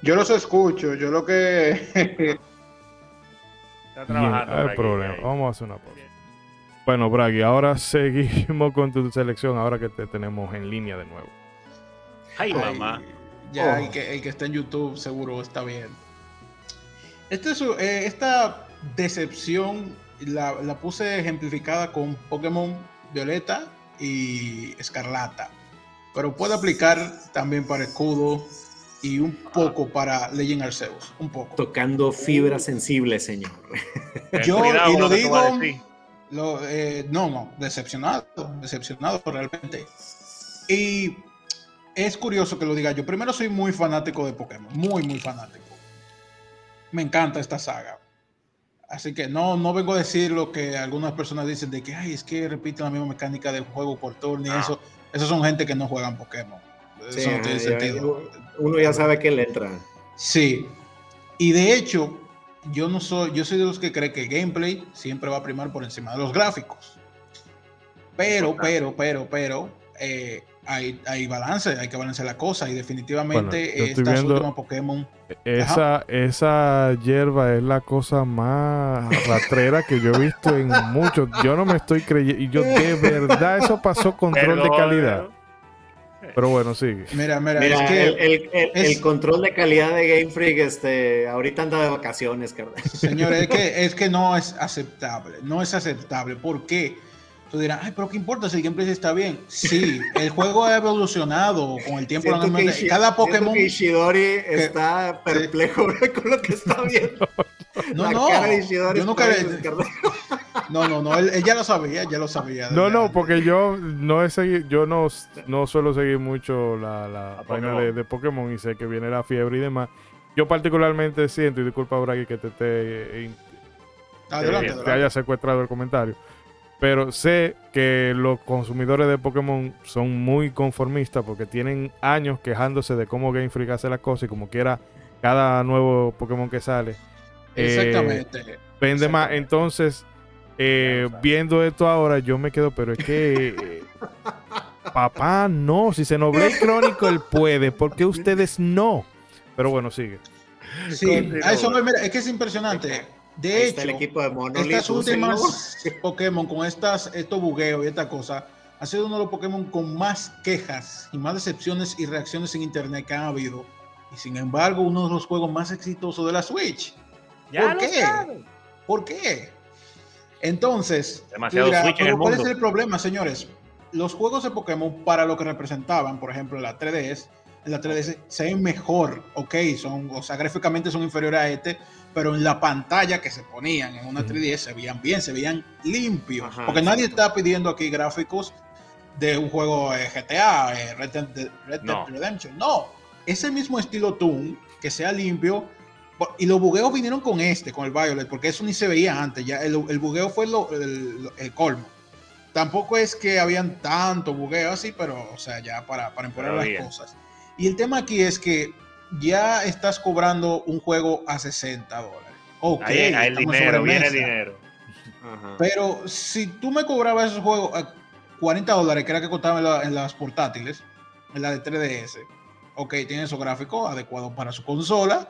Yo los escucho, yo lo que. Está trabajando. hay problema. Vamos a hacer una pausa. Bueno, Bragi, ahora seguimos con tu selección, ahora que te tenemos en línea de nuevo. Ay, mamá. Ya, oh. el, que, que, está en YouTube seguro está bien. Este eh, esta decepción la, la puse ejemplificada con Pokémon Violeta y Escarlata pero puede aplicar también para escudo y un poco para Legend Arceus, un poco. Tocando fibra sensible, señor. Yo, y lo digo, eh, no, no, decepcionado, decepcionado realmente. Y es curioso que lo diga yo. Primero soy muy fanático de Pokémon, muy, muy fanático. Me encanta esta saga. Así que no, no vengo a decir lo que algunas personas dicen de que, ay, es que repite la misma mecánica del juego por turno y eso. Esos son gente que no juegan Pokémon. Eso no tiene sentido. Uno ya sabe que le entra. Sí. Y de hecho, yo no soy, yo soy de los que cree que el gameplay siempre va a primar por encima de los gráficos. Pero, pero, pero, pero, eh, hay, hay balance, hay que balancear la cosa y definitivamente estas últimas Pokémon. Esa, esa hierba es la cosa más ratrera que yo he visto en muchos. Yo no me estoy creyendo. Y yo de verdad eso pasó control de calidad. Pero bueno, sigue. Mira, mira, es que el, control de calidad de Game Freak, este, ahorita anda de vacaciones, Señores, es que, es que no es aceptable. No es aceptable. ¿Por qué? Tú dirás, ay, pero ¿qué importa si el gameplay está bien? Sí, el juego ha evolucionado con el tiempo. Que. Ishi- Cada Pokémon. que Ishidori está perplejo con lo que está viendo. No, La no, cara de Ishidori yo nunca le-. No, no, no, él, él ya lo sabía, ya lo sabía. No, no, porque yo no he seguido, yo no, no suelo seguir mucho la, la A vaina Pokémon. de, de Pokémon y sé que viene la fiebre y demás. Yo particularmente siento, y disculpa Bragi que te, te, eh, Adelante, te adelante. haya secuestrado el comentario. Pero sé que los consumidores de Pokémon son muy conformistas porque tienen años quejándose de cómo Game Freak hace las cosas y como quiera cada nuevo Pokémon que sale eh, Exactamente. vende más. Entonces, eh, viendo esto ahora, yo me quedo, pero es que eh, papá no, si se Blade Chronicle puede, ¿por qué ustedes no? Pero bueno, sigue. Sí, a eso mira, es que es impresionante. De Ahí hecho, está el equipo de Monolith. estas últimas Pokémon con estas, estos bugueos y esta cosa, ha sido uno de los Pokémon con más quejas y más decepciones y reacciones en internet que han habido. Y sin embargo, uno de los juegos más exitosos de la Switch. Ya ¿Por qué? ¿Por qué? Entonces, tú Demasiado dirás, Switch en "Pero el ¿cuál es mundo". el problema, señores? Los juegos de Pokémon, para lo que representaban, por ejemplo, la 3DS, en la 3DS se ven mejor, ok, son, o sea, gráficamente son inferiores a este, pero en la pantalla que se ponían en una Ujú. 3DS se veían bien, se veían limpios, Ajá, porque nadie exacto. está pidiendo aquí gráficos de un juego eh, GTA, eh, Red Dead, Red Dead No. Redemption, no, ese mismo estilo Toon, que sea limpio, y los bugueos vinieron con este, con el Violet, porque eso ni se veía antes. Ya el, el bugueo fue lo- el, el colmo. Tampoco es que habían tanto bugueo así, pero, o sea, ya para, para las cosas. Y el tema aquí es que ya estás cobrando un juego a 60 dólares. Ok, Ahí, ahí el dinero, viene el dinero. Ajá. Pero si tú me cobrabas esos juegos a 40 dólares, que era que costaban en, la- en las portátiles, en la de 3DS, ok, tiene esos gráficos adecuados para su consola,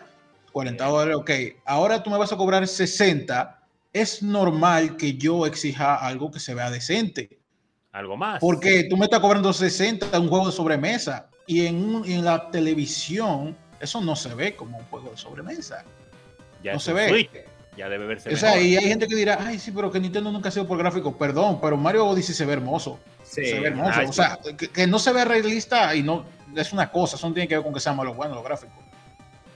40 Bien. dólares, ok. Ahora tú me vas a cobrar 60. Es normal que yo exija algo que se vea decente. Algo más. Porque tú me estás cobrando 60 un juego de sobremesa y en, un- en la televisión eso no se ve como un juego de sobremesa. ya no se ve. Ya debe verse O sea, mejor. y hay gente que dirá, ay, sí, pero que Nintendo nunca ha sido por gráficos. Perdón, pero Mario Odyssey se ve hermoso. Sí, se ve hermoso. ay, o sea, que, que no se ve realista y no es una cosa. Eso no tiene que ver con que sea malo bueno los gráficos.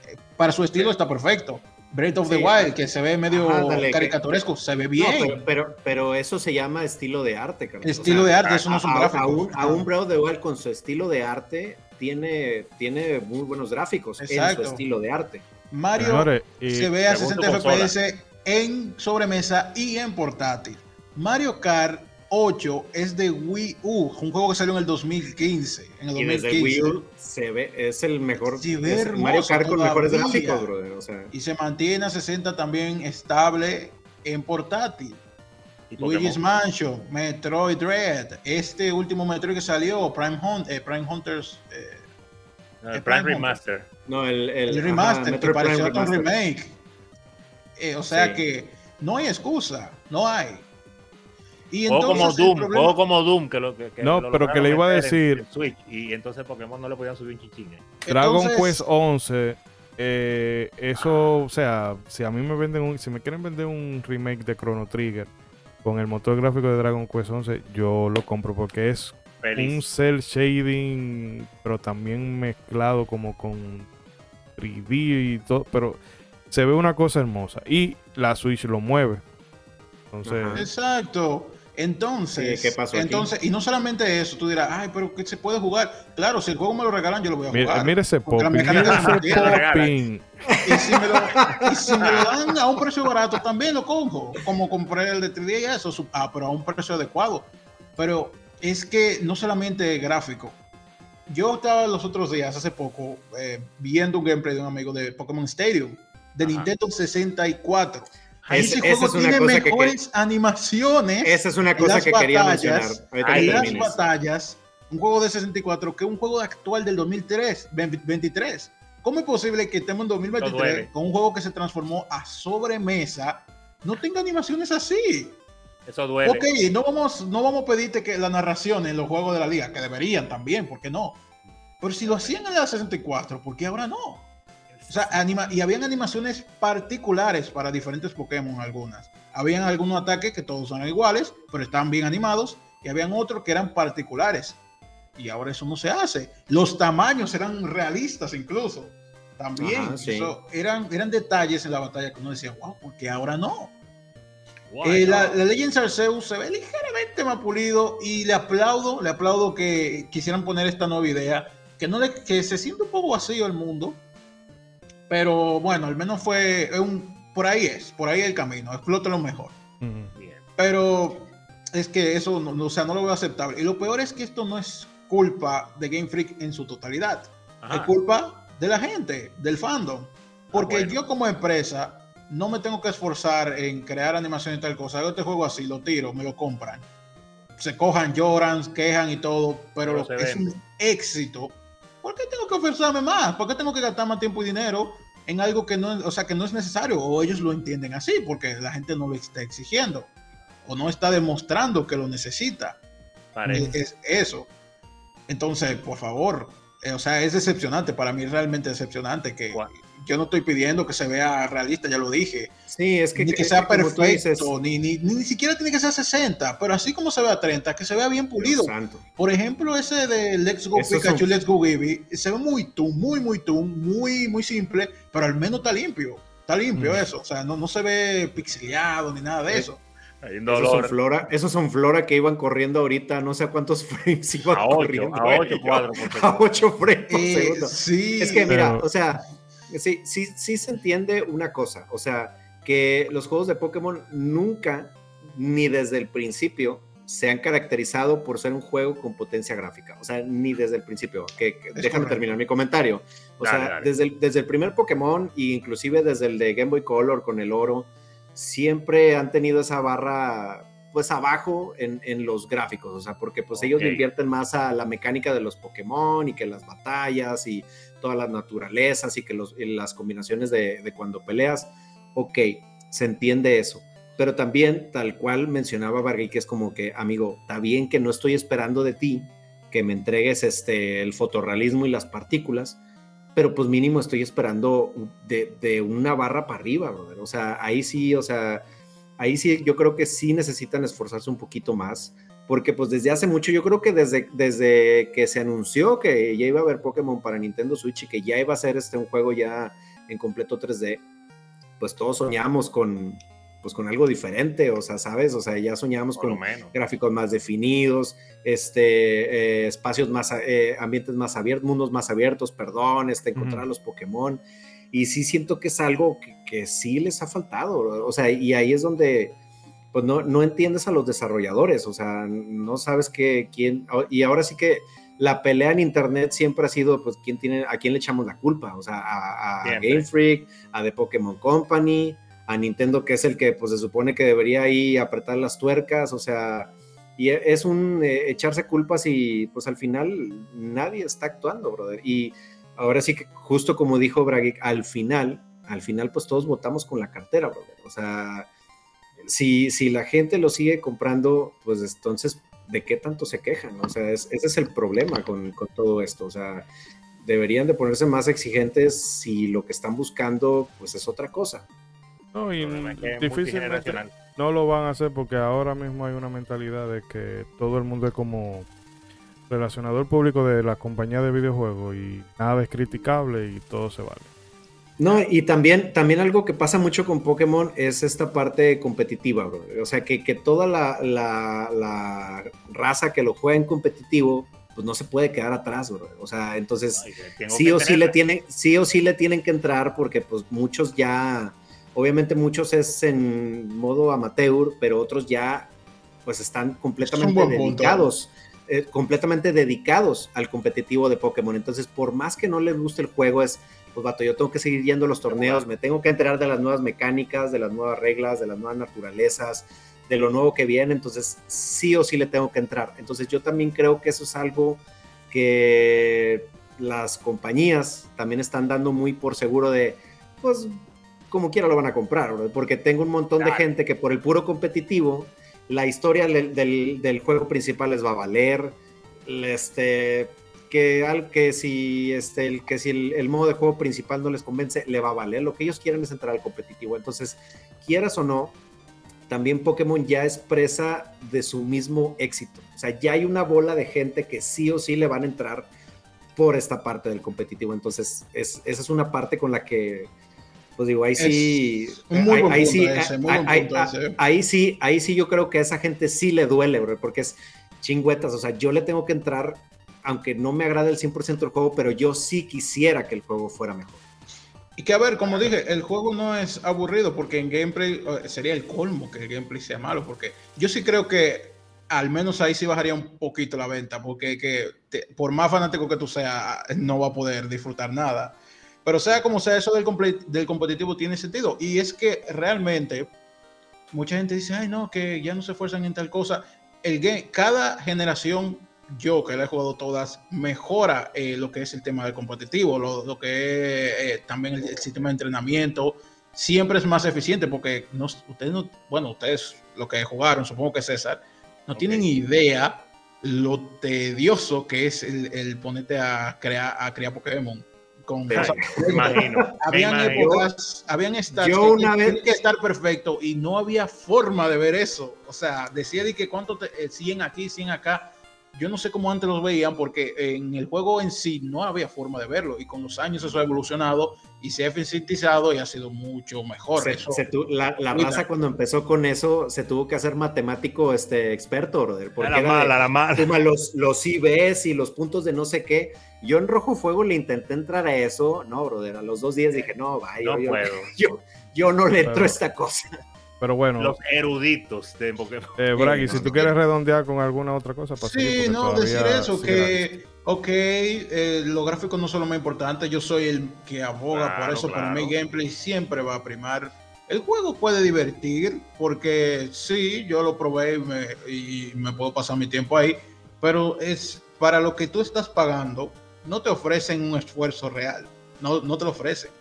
Eh, Para su estilo está perfecto. Breath of the Sí. Wild, que se ve medio Ajá, dale, que- caricaturesco, se ve No, bien. pero, pero, pero eso se llama estilo de arte, Carlos. estilo de arte, eso no son gráficos. a un, a un Breath of the Wild con su estilo de arte tiene, tiene muy buenos gráficos en Exacto. su estilo de arte. Mario Señores, se ve a según tu 60 consola. FPS en sobremesa y en portátil. Mario Kart 8 es de Wii U, un juego que salió en el 2015. En el Y desde 2015. Wii U se ve, es el mejor. Se ve es hermoso Mario Kart con mejores gráficos, brother. O sea, y se mantiene a 60 también estable en portátil. Y Luigi's. Mansion, Metroid Dread, este último Metroid que salió, Prime, Hunt, eh, Prime Hunters, eh, No, el el Prime Prime Remaster. no, el, el, el ajá, remaster, que pareció Prime un Remaster. remake. Eh, o sea Sí. que no hay excusa, no hay. Y Juego como Doom, problema- juego como Doom, que lo que, que No, lo pero que le iba a en- decir- en Switch, y entonces Pokémon no le podían subir un chichín. eh. Dragon entonces- Quest 11, eh, eso, o sea, si a mí me venden un, si me quieren vender un remake de Chrono Trigger con el motor gráfico de Dragon Quest 11, yo lo compro porque es un cel shading, pero también mezclado como con 3D y todo, pero se ve una cosa hermosa y la Switch lo mueve. Entonces. Exacto. Entonces, Sí, ¿qué pasó aquí? entonces, y no solamente eso, tú dirás, ay, pero que se puede jugar. Claro, si el juego me lo regalan, yo lo voy a jugar. mira mira se ese popping. Y si, me lo, y si me lo dan a un precio barato, también lo cojo. Como compré el de 3D y eso, ah, pero a un precio adecuado. Pero es que no solamente gráfico. Yo estaba los otros días, hace poco, eh, viendo un gameplay de un amigo de Pokémon Stadium, de Ajá. Nintendo 64. Es- Ese juego es una tiene cosa que- mejores animaciones Esa es una cosa las que quería batallas, mencionar. Que las termines. batallas, un juego de 64 que un juego actual del 2003, 23. ¿Cómo es posible que estemos en Eso 2023 duele. con un juego que se transformó a sobremesa no tenga animaciones así? Eso duele. Ok, no vamos, no vamos a pedirte que la narración en los juegos de la liga, que deberían también, ¿por qué no? Pero si lo hacían en la 64, ¿por qué ahora no? O sea, anima y habían animaciones particulares para diferentes Pokémon algunas. Habían algunos ataques que todos son iguales, pero estaban bien animados, y habían otros que eran particulares. Y ahora eso no se hace. Los tamaños eran realistas incluso. También. eran, eran detalles en la batalla que uno decía, wow, porque ahora no. Eh, la, la, Legends Arceus se ve ligeramente más pulido y le aplaudo, le aplaudo que quisieran poner esta nueva idea, que no le, que se siente un poco vacío el mundo, pero bueno, al menos fue un, por ahí es, por ahí el camino, explótalo mejor. Pero es que eso, no, o sea, no lo veo aceptable. Y lo peor es que esto no es culpa de Game Freak en su totalidad, es culpa de la gente, del fandom. Porque ah, yo como empresa no me tengo que esforzar en crear animación y tal cosa. Hago este juego así, lo tiro, me lo compran. Se cojan, lloran, quejan y todo, pero, es un éxito. ¿Por qué tengo que esforzarme más? ¿Por qué tengo que gastar más tiempo y dinero en algo que no, o sea, que no es necesario? O ellos lo entienden así, porque la gente no lo está exigiendo. O no está demostrando que lo necesita. Es eso. Entonces, por favor, eh, o sea, es decepcionante. Para mí es realmente decepcionante que, yo no estoy pidiendo que se vea realista, ya lo dije. Sí, es que, ni que sea perfecto, ni, ni, ni, siquiera tiene que ser 60, pero así como se ve a 30, que se vea bien pulido. Por ejemplo, ese de Let's Go Pikachu, Let's Go Gibby, se ve muy tú, muy, muy tú, muy, muy simple, pero al menos está limpio. Está limpio mm. eso, o sea, no, no se ve pixeleado ni nada de eso. Esos son, flora, esos son Flora que iban corriendo ahorita, no sé a cuántos frames iban a corriendo. a 8 cuadros A 8 frames por eh, segundo. Sí, es que mira, o sea, sí, sí, sí se entiende una cosa, o sea, que los juegos de Pokémon nunca, ni desde el principio, se han caracterizado por ser un juego con potencia gráfica. O sea, ni desde el principio. Que, déjame terminar mi comentario. O sea, Desde, el, desde el primer Pokémon e inclusive desde el de Game Boy Color con el oro, siempre han tenido esa barra pues abajo en, en los gráficos, o sea, porque pues ellos invierten más a la mecánica de los Pokémon y que las batallas y todas las naturalezas y que las combinaciones de, cuando peleas, ok, se entiende eso. Pero también, tal cual mencionaba Bargui, que es como que, amigo, está bien que no estoy esperando de ti que me entregues este, el fotorrealismo y las partículas, pero pues mínimo estoy esperando de, una barra para arriba, brother. O sea, ahí sí, o sea, ahí sí yo creo que sí necesitan esforzarse un poquito más porque pues desde hace mucho, yo creo que desde, desde que se anunció que ya iba a haber Pokémon para Nintendo Switch y que ya iba a ser este un juego ya en completo 3D, pues todos soñamos con, pues con algo diferente, o sea, ¿sabes? O sea, ya soñamos con gráficos más definidos, este, eh, espacios más, eh, ambientes más abiertos, mundos más abiertos, perdón, este, encontrar los Pokémon. Y sí siento que es algo que, que, sí les ha faltado, o sea, y ahí es donde pues no, no entiendes a los desarrolladores, o sea, no sabes que quién, y ahora sí que la pelea en internet siempre ha sido, pues, ¿quién tiene, a quién le echamos la culpa, o sea, a, Game Freak, a The Pokémon Company, a Nintendo, que es el que, pues, se supone que debería ahí apretar las tuercas, o sea, y e, es un eh, echarse culpas y, pues, al final nadie está actuando, brother, y ahora sí que, justo como dijo Bragic, al final, al final, pues, todos votamos con la cartera, brother, o sea si, si la gente lo sigue comprando, pues entonces, ¿de qué tanto se quejan? O sea, ese es el problema con, con, todo esto. O sea, deberían de ponerse más exigentes si lo que están buscando, pues es otra cosa. No, y difícilmente no lo van a hacer porque ahora mismo hay una mentalidad de que todo el mundo es como relacionador público de la compañía de videojuegos y nada es criticable y todo se vale. No, y también, también algo que pasa mucho con Pokémon es esta parte competitiva, bro. O sea, que, toda la, raza que lo juega en competitivo, pues no se puede quedar atrás, bro. O sea, entonces sí o sí le tienen, sí o sí le tienen que entrar porque pues muchos ya, obviamente muchos es en modo amateur, pero otros ya pues están completamente dedicados. Eh, completamente dedicados al competitivo de Pokémon. Entonces, por más que no les guste el juego, es pues vato, yo tengo que seguir yendo a los torneos, me tengo que enterar de las nuevas mecánicas, de las nuevas reglas, de las nuevas naturalezas, de lo nuevo que viene, entonces sí o sí le tengo que entrar. Entonces yo también creo que eso es algo que las compañías también están dando muy por seguro de, pues como quiera lo van a comprar, porque tengo un montón de gente que por el puro competitivo, la historia del, del, juego principal les va a valer, este, que, al, que si, este, el, que si el, modo de juego principal no les convence, le va a valer. Lo que ellos quieren es entrar al competitivo. Entonces, quieras o no, también Pokémon ya es presa de su mismo éxito. O sea, ya hay una bola de gente que sí o sí le van a entrar por esta parte del competitivo. Entonces, esa es una parte con la que, pues digo, ahí sí, ahí, sí, ahí sí, ahí sí yo creo que a esa gente sí le duele, porque es chingüetas. O sea, yo le tengo que entrar aunque no me agrade el 100% del juego, pero yo sí quisiera que el juego fuera mejor. Y que a ver, como dije, el juego no es aburrido porque en gameplay sería el colmo que el gameplay sea malo, porque yo sí creo que al menos ahí sí bajaría un poquito la venta, porque que por más fanático que tú seas, no va a poder disfrutar nada. Pero sea como sea, eso del, del competitivo tiene sentido. Y es que realmente mucha gente dice, ay no, que ya no se esfuerzan en tal cosa. El game, cada generación yo que la he jugado todas, mejora eh, lo que es el tema del competitivo, lo, que es eh, también el, sistema de entrenamiento, siempre es más eficiente porque no, ustedes no, bueno, ustedes lo que jugaron, supongo que César, no tienen idea lo tedioso que es el, ponerte a crear, a crear Pokémon. Con me imagino. Habían épocas, habían yo una vez que estar perfecto y no había forma de ver eso. O sea, decía de que cuánto te, 100 eh, aquí, 100 acá yo no sé cómo antes los veían porque en el juego en sí no había forma de verlo y con los años eso ha evolucionado y se ha eficientizado y ha sido mucho mejor. la, raza cuando empezó con eso se tuvo que hacer matemático este experto, brother. Porque la mala, la mala. Los, los IBs y los puntos de no sé qué. Yo en Rojo Fuego le intenté entrar a eso, no, brother. A los dos días dije, no, vaya, no yo, puedo. Yo, no le entro a esta cosa. Pero bueno. Los eruditos de Pokémon. Eh, Bragi, si tú quieres redondear con alguna otra cosa, pues Sí, no, decir eso, que, ok, eh, los gráficos no son lo más importante. Yo soy el que aboga por eso, pero mi gameplay siempre va a primar. El juego puede divertir, porque sí, yo lo probé y me, y me puedo pasar mi tiempo ahí, pero es para lo que tú estás pagando, no te ofrecen un esfuerzo real. No, no te lo ofrecen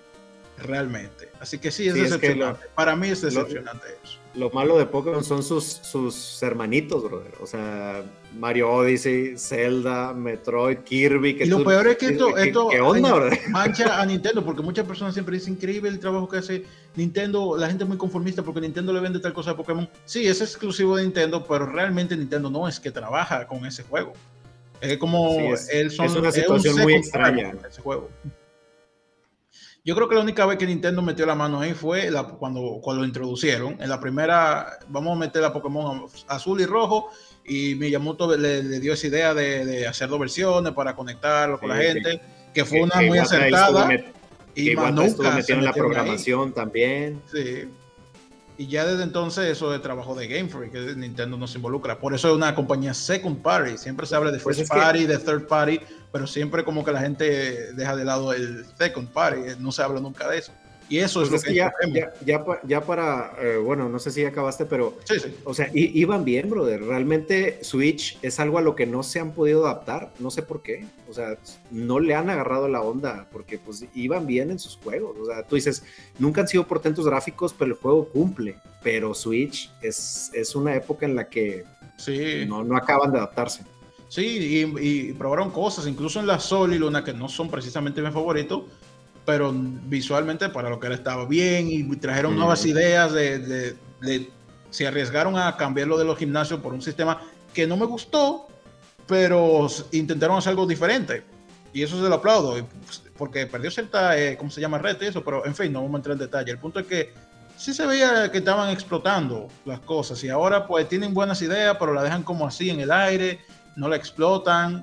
realmente. Así que sí, es decepcionante. Para mí es decepcionante eso. Lo malo de Pokémon son sus, sus hermanitos, brother. O sea, Mario Odyssey, Zelda, Metroid, Kirby. y lo peor es que esto, esto mancha a Nintendo, porque muchas personas siempre dicen increíble el trabajo que hace Nintendo. La gente es muy conformista porque Nintendo le vende tal cosa a Pokémon. Sí, es exclusivo de Nintendo, pero realmente Nintendo no es que trabaja con ese juego. Es como es, son, una situación muy extraña. Ese juego. Yo creo que la única vez que Nintendo metió la mano ahí fue la, cuando, cuando lo introducieron. En la primera, vamos a meter a Pokémon azul y rojo. Y Miyamoto le, le dio esa idea de, de, hacer dos versiones para conectarlo con la gente, que, fue una muy acertada. y más nunca metieron la programación también. Sí. Y ya desde entonces eso es trabajo de Game Freak, que Nintendo no se involucra. Por eso es una compañía second party. Siempre se habla de pues first party, de third party, pero siempre como que la gente deja de lado el second party. No se habla nunca de eso. Y eso es pues lo que, ya, ya, ya, para, eh, bueno, no sé si acabaste, pero, o sea, iban bien, brother. Realmente Switch es algo a lo que no se han podido adaptar, no sé por qué. O sea, no le han agarrado la onda, porque pues iban bien en sus juegos. O sea, tú dices, nunca han sido portentos gráficos, pero el juego cumple. Pero Switch es, es una época en la que sí. no, no acaban de adaptarse. Sí, y, y, probaron cosas, incluso en la Sol y Luna, que no son precisamente mi favorito, pero visualmente para lo que él estaba bien y trajeron nuevas ideas de, se arriesgaron a cambiarlo de los gimnasios por un sistema que no me gustó, pero intentaron hacer algo diferente. Y eso se lo aplaudo, pues, porque perdió cierta, eh, ¿cómo se llama? Red eso, pero en fin, no vamos a entrar en detalle. El punto es que sí se veía que estaban explotando las cosas y ahora pues tienen buenas ideas, pero la dejan como así en el aire, no la explotan.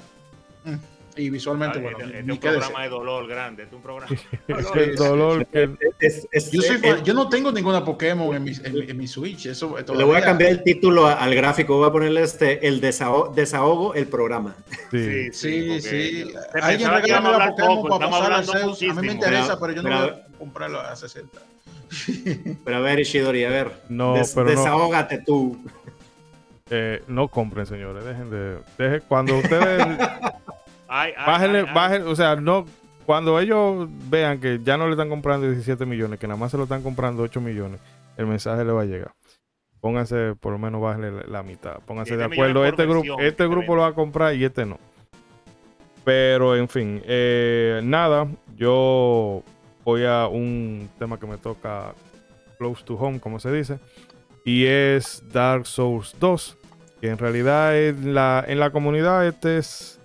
Mm y visualmente, bueno. Es, un programa de dolor grande, es un programa. el dolor que... yo, no tengo ninguna Pokémon en mi, en, mi Switch. Eso, Le voy a cambiar el título al gráfico, voy a ponerle este, el desahogo, desahogo el programa. Sí, sí, sí. Alguien regálame la Pokémon para pasar a Zeus. A mí me interesa, pero yo no voy a comprarlo a 60. Pero a ver, Ishidori, a ver. No, desahógate tú. Eh, no compren, señores. Dejen de. Dejen, cuando ustedes. Bájenle, o sea, no, cuando ellos vean que ya no le están comprando 17 millones, que nada más se lo están comprando 8 millones, el mensaje le va a llegar. Pónganse, por lo menos bájenle la, mitad. Pónganse de acuerdo. Este grupo, este grupo lo va a comprar y este no. Pero en fin, eh, nada, yo voy a un tema que me toca close to home, como se dice, y es Dark Souls 2, que en realidad en la, en la comunidad este es,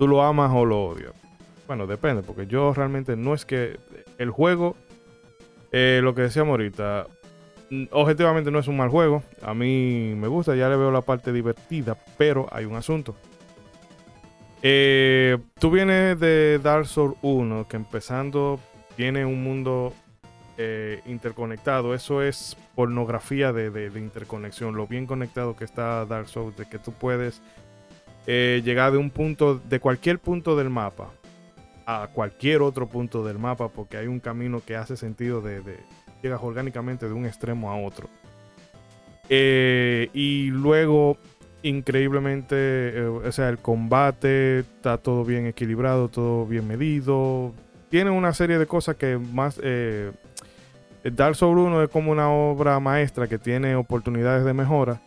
tú lo amas o lo odias. Bueno, depende, porque yo realmente no es que el juego, eh, lo que decíamos ahorita, objetivamente no es un mal juego. A mí me gusta, ya le veo la parte divertida, pero hay un asunto. Eh, tú vienes de Dark Souls 1, que empezando tiene un mundo eh, interconectado. Eso es pornografía de, interconexión. Lo bien conectado que está Dark Souls, de que tú puedes eh, llegar de un punto, de cualquier punto del mapa, a cualquier otro punto del mapa, porque hay un camino que hace sentido de, llegas orgánicamente de un extremo a otro. Eh, y luego, increíblemente, o sea, el combate está todo bien equilibrado, todo bien medido tiene una serie de cosas que más... Eh, Dark Souls 1 es como una obra maestra que tiene oportunidades de mejora,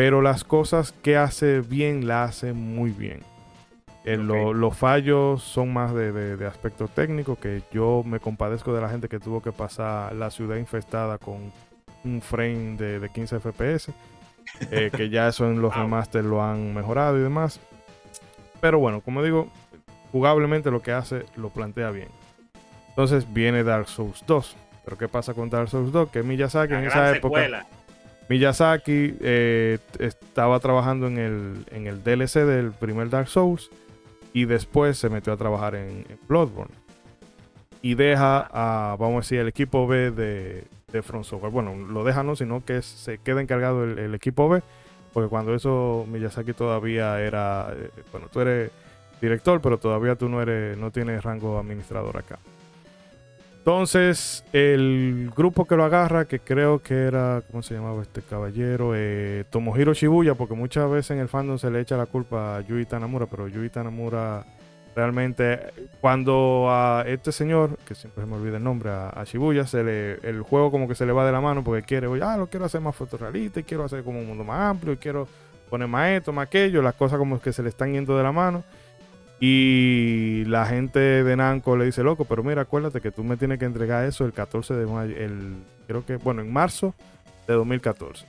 pero las cosas que hace bien la hace muy bien. Eh, los fallos son más de, de, aspectos técnicos, que yo me compadezco de la gente que tuvo que pasar la ciudad infestada con un frame de, 15 FPS, eh, que ya eso en los remaster lo han mejorado y demás. Pero bueno, como digo, jugablemente lo que hace lo plantea bien. Entonces viene Dark Souls 2. Pero ¿qué pasa con Dark Souls 2? Que Miyazaki en esa época... Miyazaki eh, estaba trabajando en el, en el DLC del primer Dark Souls y después se metió a trabajar en, Bloodborne. Y deja a, vamos a decir, el equipo B de, de Front Software. Bueno, lo deja no, sino que se queda encargado el, equipo B, porque cuando eso Miyazaki todavía era, eh, bueno, tú eres director, pero todavía tú no eres, no tienes rango administrador acá. Entonces, el grupo que lo agarra, que creo que era, ¿cómo se llamaba este caballero? Eh, Tomohiro Shibuya, porque muchas veces en el fandom se le echa la culpa a Yui Tanamura, pero Yui Tanamura realmente, cuando a este señor, que siempre se me olvida el nombre, a, Shibuya, se le, el juego como que se le va de la mano porque quiere, oye, ah, lo quiero hacer más fotorrealista y quiero hacer como un mundo más amplio y quiero poner más esto, más aquello, las cosas como que se le están yendo de la mano. Y la gente de Nanco le dice, loco, pero mira, acuérdate que tú me tienes que entregar eso el 14 de mayo, el, creo que, bueno, en marzo de 2014.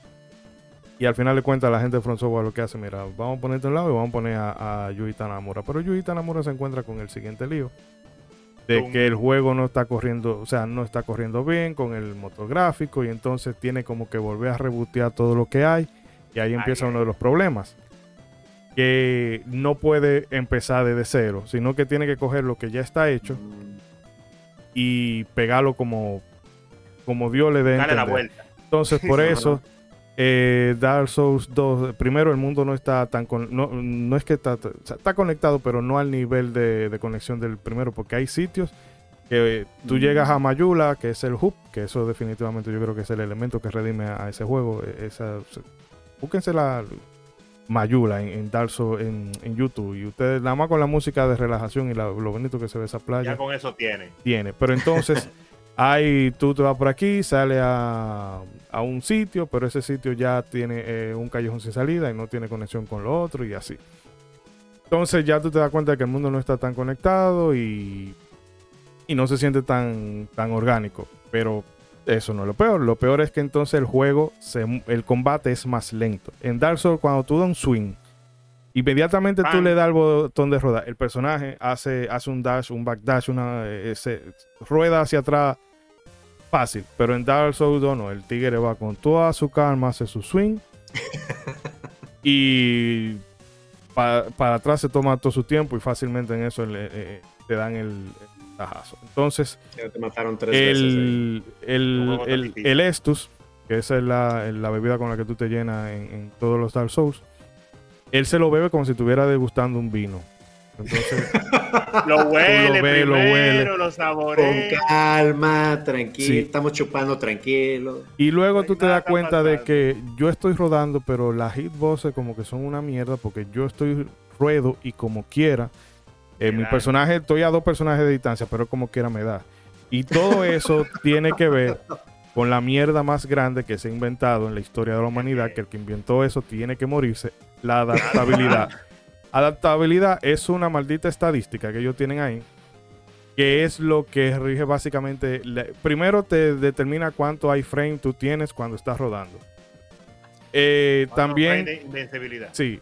Y al final de cuentas la gente de Front Software lo que hace, mira, vamos a ponerte un lado y vamos a poner a, a Yui Tanamura. Pero Yui Tanamura se encuentra con el siguiente lío. De que el juego no está corriendo, o sea, no está corriendo bien con el motor gráfico y entonces tiene como que volver a rebotear todo lo que hay. Y ahí empieza uno de los problemas que no puede empezar desde cero, sino que tiene que coger lo que ya está hecho y pegarlo como, como Dios le dé. la vuelta. Entonces, por eso, eh, Dark Souls 2, primero el mundo no está tan... no, no es que está, está conectado, pero no al nivel de, conexión del primero, porque hay sitios que tú llegas a Mayula, que es el hub, que eso definitivamente yo creo que es el elemento que redime a, ese juego. E, esa, búsquense la, Mayula en, Darso en, YouTube. Y ustedes, nada más con la música de relajación y lo bonito que se ve esa playa. Ya con eso tiene. Tiene. Pero entonces, hay, tú te vas por aquí, sale a, a un sitio, pero ese sitio ya tiene eh, un callejón sin salida y no tiene conexión con lo otro y así. Entonces ya tú te das cuenta de que el mundo no está tan conectado y, y no se siente tan, tan orgánico. Pero eso no es lo peor. Lo peor es que entonces el juego, el combate es más lento. En Dark Souls, cuando tú das un swing, inmediatamente tú le das el botón de rodar. El personaje hace, hace un dash, un backdash, una eh, rueda hacia atrás fácil. Pero en Dark Souls 2 no. El tigre va con toda su calma, hace su swing. y para atrás se toma todo su tiempo y fácilmente en eso le, eh, te dan el entonces, el, el, Estus, que esa es la, bebida con la que tú te llenas en, todos los Dark Souls, él se lo bebe como si estuviera degustando un vino. Entonces, lo huele, lo, huele. lo saborea. Con calma, tranquilo, estamos chupando tranquilo. Y luego tú te das cuenta de que yo estoy rodando, pero las hitboxes como que son una mierda porque yo estoy ruedo y como quiera eh, mi personaje, estoy a dos personajes de distancia, pero como quiera me da. Y todo eso tiene que ver con la mierda más grande que se ha inventado en la historia de la humanidad, que el que inventó eso tiene que morirse, la adaptabilidad. Adaptabilidad es una maldita estadística que ellos tienen ahí. Que es lo que rige básicamente. primero te determina cuánto iframe tú tienes cuando estás rodando. Eh, también, frame de invencibilidad. sí.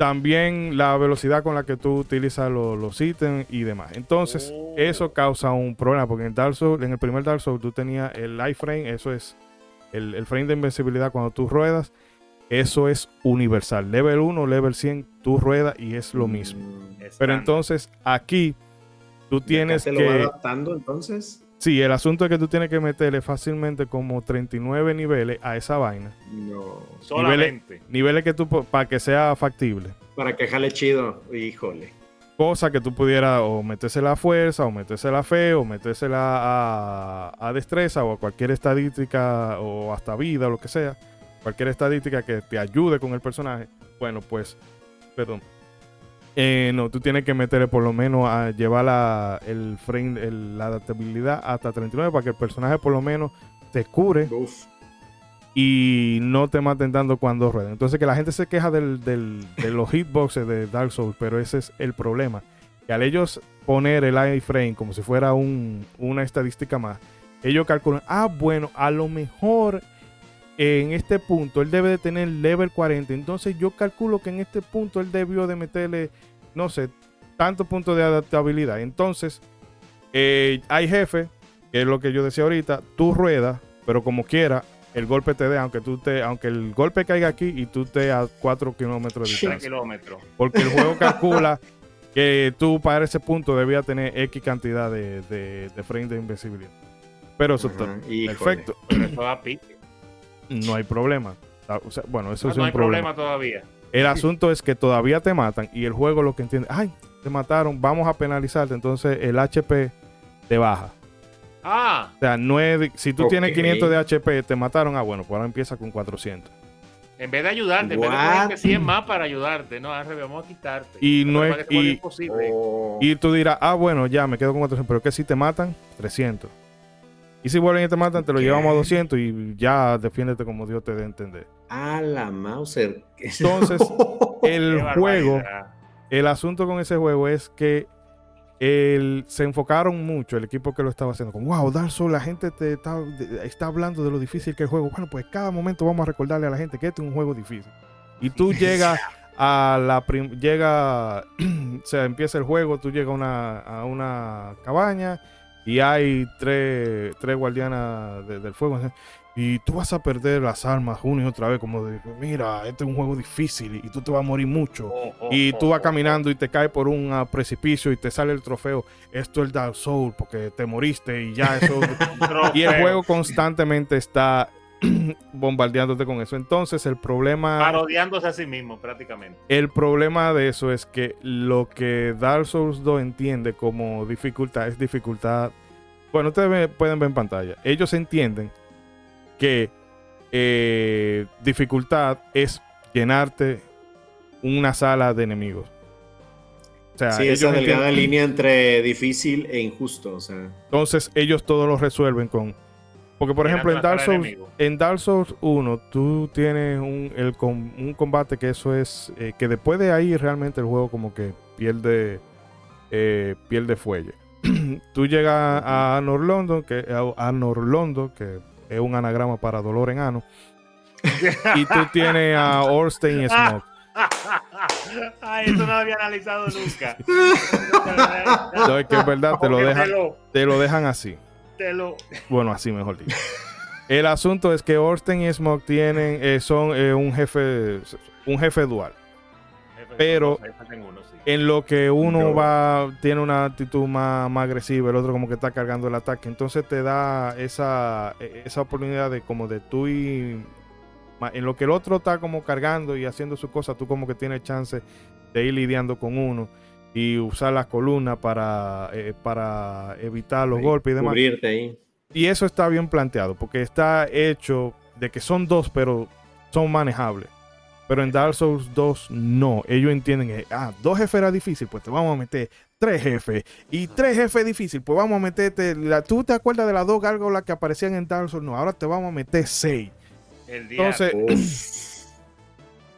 También la velocidad con la que tú utilizas lo- los ítems y demás. Entonces, Oh. eso causa un problema porque en Dark Souls, en el primer Dark Souls tú tenías el iframe, eso es el, el frame de invencibilidad cuando tú ruedas, eso es universal. Level 1, level 100, tú ruedas y es lo mismo. Mm, Pero entonces aquí tú ¿y acá tienes se lo va adaptando entonces? Sí, el asunto es que tú tienes que meterle fácilmente como 39 niveles a esa vaina. No. Solamente. Niveles que tú, para que sea factible. Para que jale chido. Híjole. cosa que tú pudieras o metérsela a fuerza, o metérsela a fe, o metérsela a, a destreza, o a cualquier estadística, o hasta vida, o lo que sea. Cualquier estadística que te ayude con el personaje. Bueno, pues, perdón. Eh, no, tú tienes que meterle por lo menos a llevar la, el frame, el- la adaptabilidad hasta 39 para que el personaje por lo menos te cure Uf. y no te maten tanto cuando rueden. Entonces que la gente se queja del, del- de los hitboxes de Dark Souls, pero ese es el problema. Que al ellos poner el iframe como si fuera un- una estadística más, ellos calculan, ah, bueno, a lo mejor en este punto él debe de tener level 40. Entonces yo calculo que en este punto él debió de meterle, no sé, tantos puntos de adaptabilidad. Entonces, eh, hay jefe, que es lo que yo decía ahorita, tú ruedas, pero como quiera, el golpe te dé, aunque tú te, aunque el golpe caiga aquí y tú te a 4 kilómetros de distancia. kilómetros. Porque el juego calcula que tú para ese punto debías tener X cantidad de, de, de frame de invencibilidad. Pero eso está híjole. perfecto, Pero eso da pique. No hay problema. Ah, o sea, bueno, eso Ah, es no un hay problema. problema todavía. El asunto es que todavía te matan y el juego lo que entiende, ay, te mataron, vamos a penalizarte. Entonces el HP te baja. Ah, O sea, no es si tú tienes Ok. 500 de HP, te mataron, ah, bueno, pues ahora empieza con 400. en vez de ayudarte, en vez de What? ponerte 100 más para ayudarte, no, al revés, vamos a quitarte. Y no es- y- imposible. Oh. Y tú dirás, ah, bueno, ya me quedo con 400, pero que si te matan, 300. Y si vuelven y te matan, te lo ¿Qué? llevamos a 200 y ya defiéndete como Dios te dé a entender. A la Mauser. Entonces, El juego, barbaridad. el asunto con ese juego es que el- se enfocaron mucho, el equipo que lo estaba haciendo, como, wow, Dark Souls, la gente te está, de- está hablando de lo difícil que es el juego. Bueno, pues cada momento vamos a recordarle a la gente que este es un juego difícil. Y tú llegas a la llega, o sea, empieza el juego, tú llegas a una, a una cabaña y hay tres, tres guardianas de- del fuego. Y tú vas a perder las armas una y otra vez, como de, mira, este es un juego difícil y tú te vas a morir mucho. Oh, oh, Y tú vas oh, caminando y te caes por un ah, precipicio y te sale el trofeo. Esto es Dark Soul porque te moriste y ya eso. y el juego constantemente está bombardeándote con eso. Entonces el problema, Parodiándose a sí mismo, prácticamente. el problema de eso es que lo que Dark Souls 2 entiende como dificultad es dificultad. Bueno, ustedes pueden ver en pantalla. Ellos entienden que eh, dificultad es llenarte una sala de enemigos. O sea, Sí, esa delgada entienden- línea entre difícil e injusto. O sea, Entonces ellos todo lo resuelven con... Porque por ejemplo en Dark Souls, en Dark Souls 1 tú tienes un, el un combate que eso es... eh, que después de ahí realmente el juego como que pierde, eh, pierde fuelle. tú llegas a Anor Londo, que, a Anor Londo, que es un anagrama para dolor en ano. y tú tienes a Orstein y Smoke. Ay, eso no lo había analizado nunca. No, es que es verdad, te lo, dejan, te lo dejan así. Bueno, así mejor dicho. El asunto es que Orsten y Smoke tienen, eh, son eh, un jefe, un jefe dual. Pero- uno, sí. En lo que uno Yo- va, tiene una actitud más, más agresiva, el otro como que está cargando el ataque. Entonces te da esa, eh, esa oportunidad de como de tú y en lo que el otro está como cargando y haciendo su cosa, tú como que tienes chance de ir lidiando con uno y usar las columnas para, eh, para evitar los golpes y demás. cubrirte ahí. Y eso está bien planteado, porque está hecho de que son dos, pero son manejables. Pero en Dark Souls 2 no. Ellos entienden que, ah, dos jefes era difícil, pues te vamos a meter tres jefes. Y tres jefes difícil, pues vamos a meterte. La, ¿Tú te acuerdas de las dos gárgolas que aparecían en Dark Souls? No, ahora te vamos a meter seis. El día. Entonces.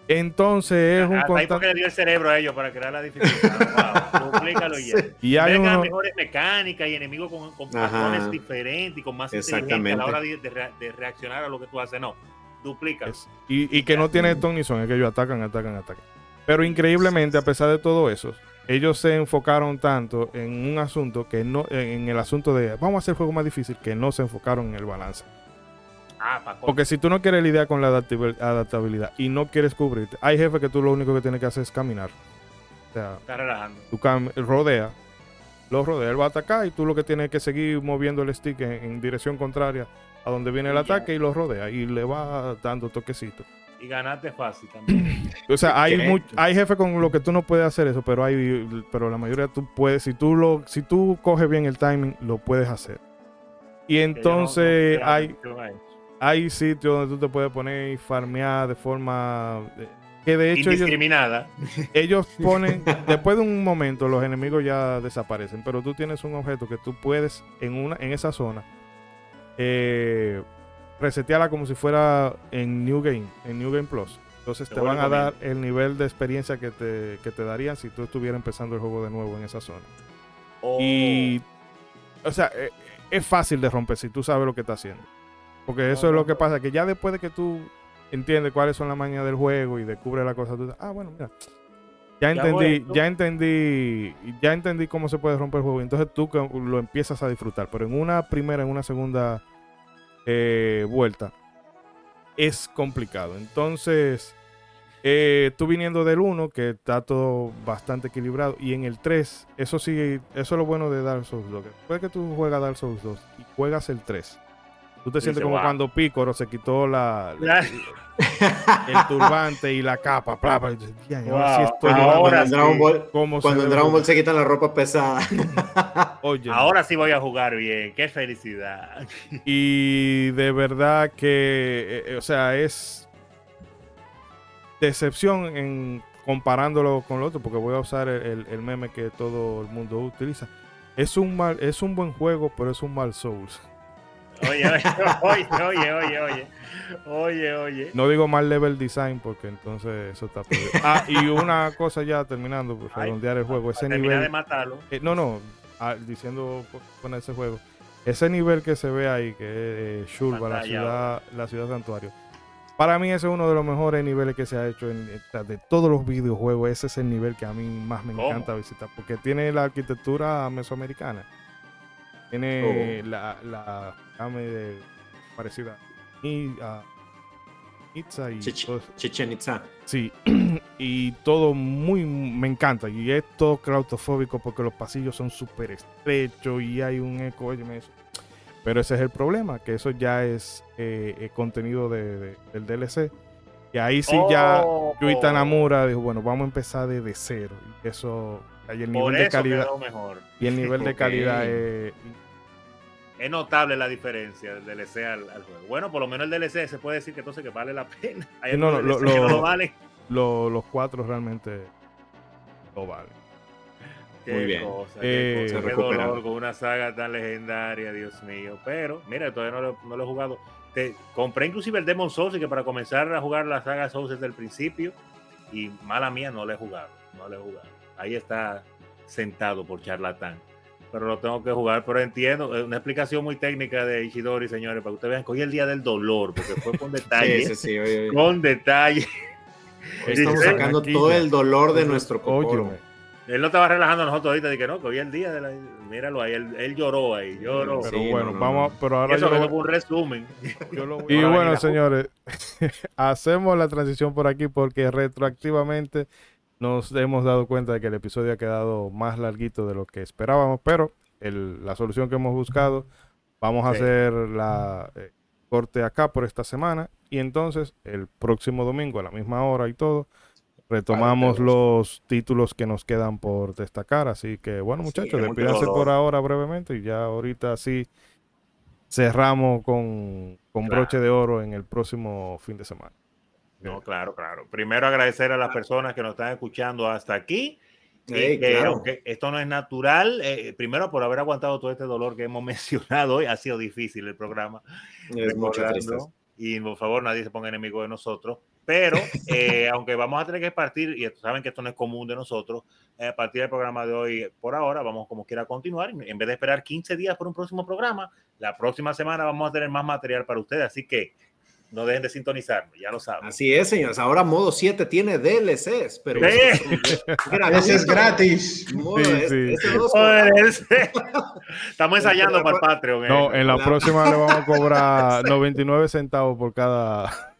Entonces es un Hasta ahí porque constante. le dio el cerebro a ellos para crear la dificultad. Wow, duplícalo ya. Y hay uno, mejores mecánicas y enemigos con, con patrones diferentes y con más inteligencia a Exactamente. la hora de, de rea- de reaccionar a lo que tú haces. No, duplícalo. es- y, y que no tiene ton ni son, es que ellos atacan, atacan, atacan. Pero increíblemente, a pesar de todo eso, ellos se enfocaron tanto en un asunto que no, en el asunto de vamos a hacer juego más difícil, que no se enfocaron en el balance. Ah, pa'. Porque si tú no quieres lidiar con la adaptabil- adaptabilidad y no quieres cubrirte, hay jefes que tú lo único que tienes que hacer es caminar. O sea, Está relajando. tú rodea, lo rodea, él va a atacar y tú lo que tienes que seguir moviendo el stick en, en dirección contraria a donde viene el Y ya. ataque y lo rodea y le va dando toquecitos. Y ganaste fácil también. O sea, hay, ¿Qué? much- hay jefes con lo que tú no puedes hacer eso, pero hay pero la mayoría tú puedes, si tú lo si tú coges bien el timing, lo puedes hacer. Y no- entonces no hay. Hay sitios donde tú te puedes poner y farmear de forma eh, que de hecho ellos, Indiscriminada. ellos ponen después de un momento los enemigos ya desaparecen, pero tú tienes un objeto que tú puedes en una en esa zona eh, resetearla como si fuera en New Game, en New Game Plus. Entonces Te te van a dar el nivel de experiencia que te, que te darían si tú estuvieras empezando el juego de nuevo en esa zona. Oh, Y, o sea, eh, es fácil de romper si tú sabes lo que está haciendo. Porque eso es lo que pasa, que ya después de que tú entiendes cuáles son las mañas del juego y descubres la cosa, tú dices, ah, bueno, mira, ya entendí, ya entendí, ya entendí cómo se puede romper el juego. Entonces tú lo empiezas a disfrutar. Pero en una primera, en una segunda eh, vuelta, es complicado. Entonces, eh, tú viniendo del 1, que está todo bastante equilibrado, y en el 3, eso sí, eso es lo bueno de Dark Souls 2. que Después que tú juegas Dark Souls 2 y juegas el 3, tú te Dice, sientes como "Wow". cuando Picoro se quitó la, el turbante y la capa. Bla, bla, y dices, "Ya, ahora sí estoy ahora cuando en sí. Dragon Ball, como cuando en Dragon Ball se quitan la ropa pesada. Oye, Ahora sí voy a jugar bien. Qué felicidad. Y de verdad que, eh, o sea, es decepción en comparándolo con lo otro, porque voy a usar el, el- el meme que todo el mundo utiliza. Es un mal, es un buen juego, pero es un mal Souls. Oye, oye, oye, oye, oye, oye. Oye. No digo mal level design, porque entonces eso está perdido. Ah, y una cosa ya terminando, por Ay, redondear el juego, ese terminar de nivel. matarlo. eh, no, no, ah, diciendo con ese juego. Ese nivel que se ve ahí, que es eh, Shulba, la ciudad, la ciudad santuario. Para mí ese es uno de los mejores niveles que se ha hecho en, sea, de todos los videojuegos. Ese es el nivel que a mí más me ¿Cómo? encanta visitar, porque tiene la arquitectura mesoamericana. Tiene Oh. la, la de- parecida y a Itza y Chich- todo- Chichen Itza. Sí, y todo muy, me encanta. Y es todo claustrofóbico porque los pasillos son súper estrechos y hay un eco. óyeme eso. Pero ese es el problema, que eso ya es eh, eh, contenido de- de- del DLC. Y ahí sí ya Oh, Yuita Namura dijo, bueno, vamos a empezar desde cero. Y eso, y el Por nivel de calidad, mejor. y el nivel de calidad es Es notable la diferencia del DLC al, al juego. Bueno, por lo menos el DLC se puede decir que entonces que vale la pena. Hay no, no, lo- DLC que no lo- lo- los cuatro realmente lo valen. Qué Muy bien. cosa, Eh, qué, cosa, qué dolor con una saga tan legendaria, Dios mío. Pero, mira, todavía no lo, no lo he jugado. Te, compré inclusive el Demon Souls y que para comenzar a jugar la saga Souls desde el principio. Y mala mía, no lo he jugado. No lo he jugado. Ahí está sentado por charlatán. Pero lo tengo que jugar. Pero entiendo, es una explicación muy técnica de Ishidori, señores, para que ustedes vean que hoy es el día del dolor, porque fue con detalle. Sí, sí, sí. oye, oye. Con detalle. Hoy estamos Dice, sacando tranquila. todo el dolor de nuestro. Óyeme. Él no estaba relajando a nosotros ahorita, que no, que hoy es el día de la. Míralo ahí, él, él lloró ahí, lloró. Pero Sí, bueno, no, no, vamos, pero ahora eso yo fue un resumen. Yo lo voy- y bueno, señores, hacemos la transición por aquí porque retroactivamente nos hemos dado cuenta de que el episodio ha quedado más larguito de lo que esperábamos, pero el- la solución que hemos buscado, vamos a Sí. hacer la eh, corte acá por esta semana y entonces el próximo domingo a la misma hora y todo, retomamos los títulos que nos quedan por destacar. Así que bueno, Sí, muchachos, despídanse dolor. por ahora brevemente y ya ahorita sí cerramos con, con Claro. broche de oro en el próximo fin de semana. No, claro, claro. Primero agradecer a las personas que nos están escuchando hasta aquí. y Ey, que, claro. aunque esto no es natural, eh, primero por haber aguantado todo este dolor que hemos mencionado hoy, ha sido difícil el programa. Es. Y por favor, nadie se ponga enemigo de nosotros. Pero, eh, aunque vamos a tener que partir, y saben que esto no es común de nosotros, eh, a partir del programa de hoy, por ahora, vamos como quiera continuar. En vez de esperar 15 días por un próximo programa, la próxima semana vamos a tener más material para ustedes. Así que no dejen de sintonizarnos, ya lo saben. Así es, señores. Ahora modo 7 tiene DLCs, pero ese es gratis. Estamos ensayando para el Patreon. No, eh. en la próxima le vamos a cobrar 99 centavos por cada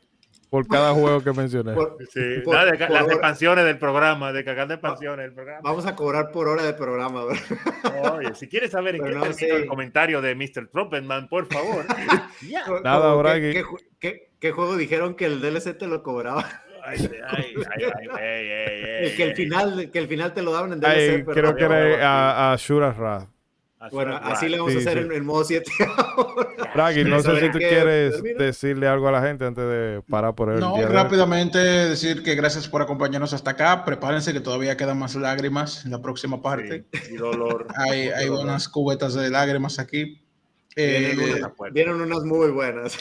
por cada juego que mencioné. sí, las expansiones del programa, de cagar de expansiones del programa. Vamos a cobrar por hora de programa. Oye, si quieres saber en qué no, el comentario de Mr. Trumpetman, por favor. Nada, ¿qué, qué, qué, juego dijeron que el DLC te lo cobraba? Ay, ay, ay, que el final que el final te lo daban en DLC. creo que era a, a Shura bueno, así le vamos a hacer en el modo 7 Raggy, no sé si tú quieres decirle algo a la gente antes de parar por el No, rápidamente decir que gracias por acompañarnos hasta acá. Prepárense que todavía quedan más lágrimas en la próxima parte. y dolor. hay, hay unas cubetas de lágrimas aquí. Eh, vienen, unas muy buenas.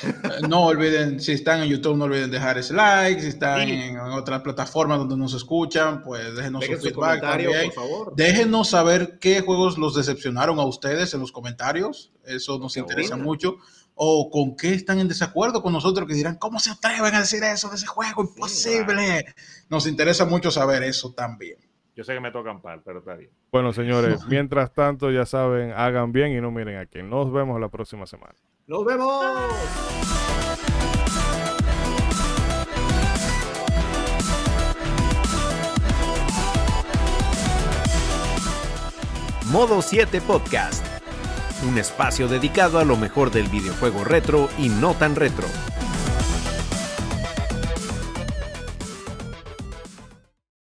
No olviden, si están en YouTube, no olviden dejar ese like. Si están en otras plataformas donde nos escuchan, pues déjenos su feedback Por favor. Déjenos saber qué juegos los decepcionaron a ustedes en los comentarios. Eso nos interesa mucho. O con qué están en desacuerdo con nosotros, que dirán, ¿cómo se atreven a decir eso de ese juego? Imposible. Nos interesa mucho saber eso también. Yo sé que me tocan par, pero está bien. Bueno, señores, mientras tanto, ya saben, hagan bien y no miren aquí. Nos vemos la próxima semana. ¡Nos vemos! Modo 7 Podcast. Un espacio dedicado a lo mejor del videojuego retro y no tan retro.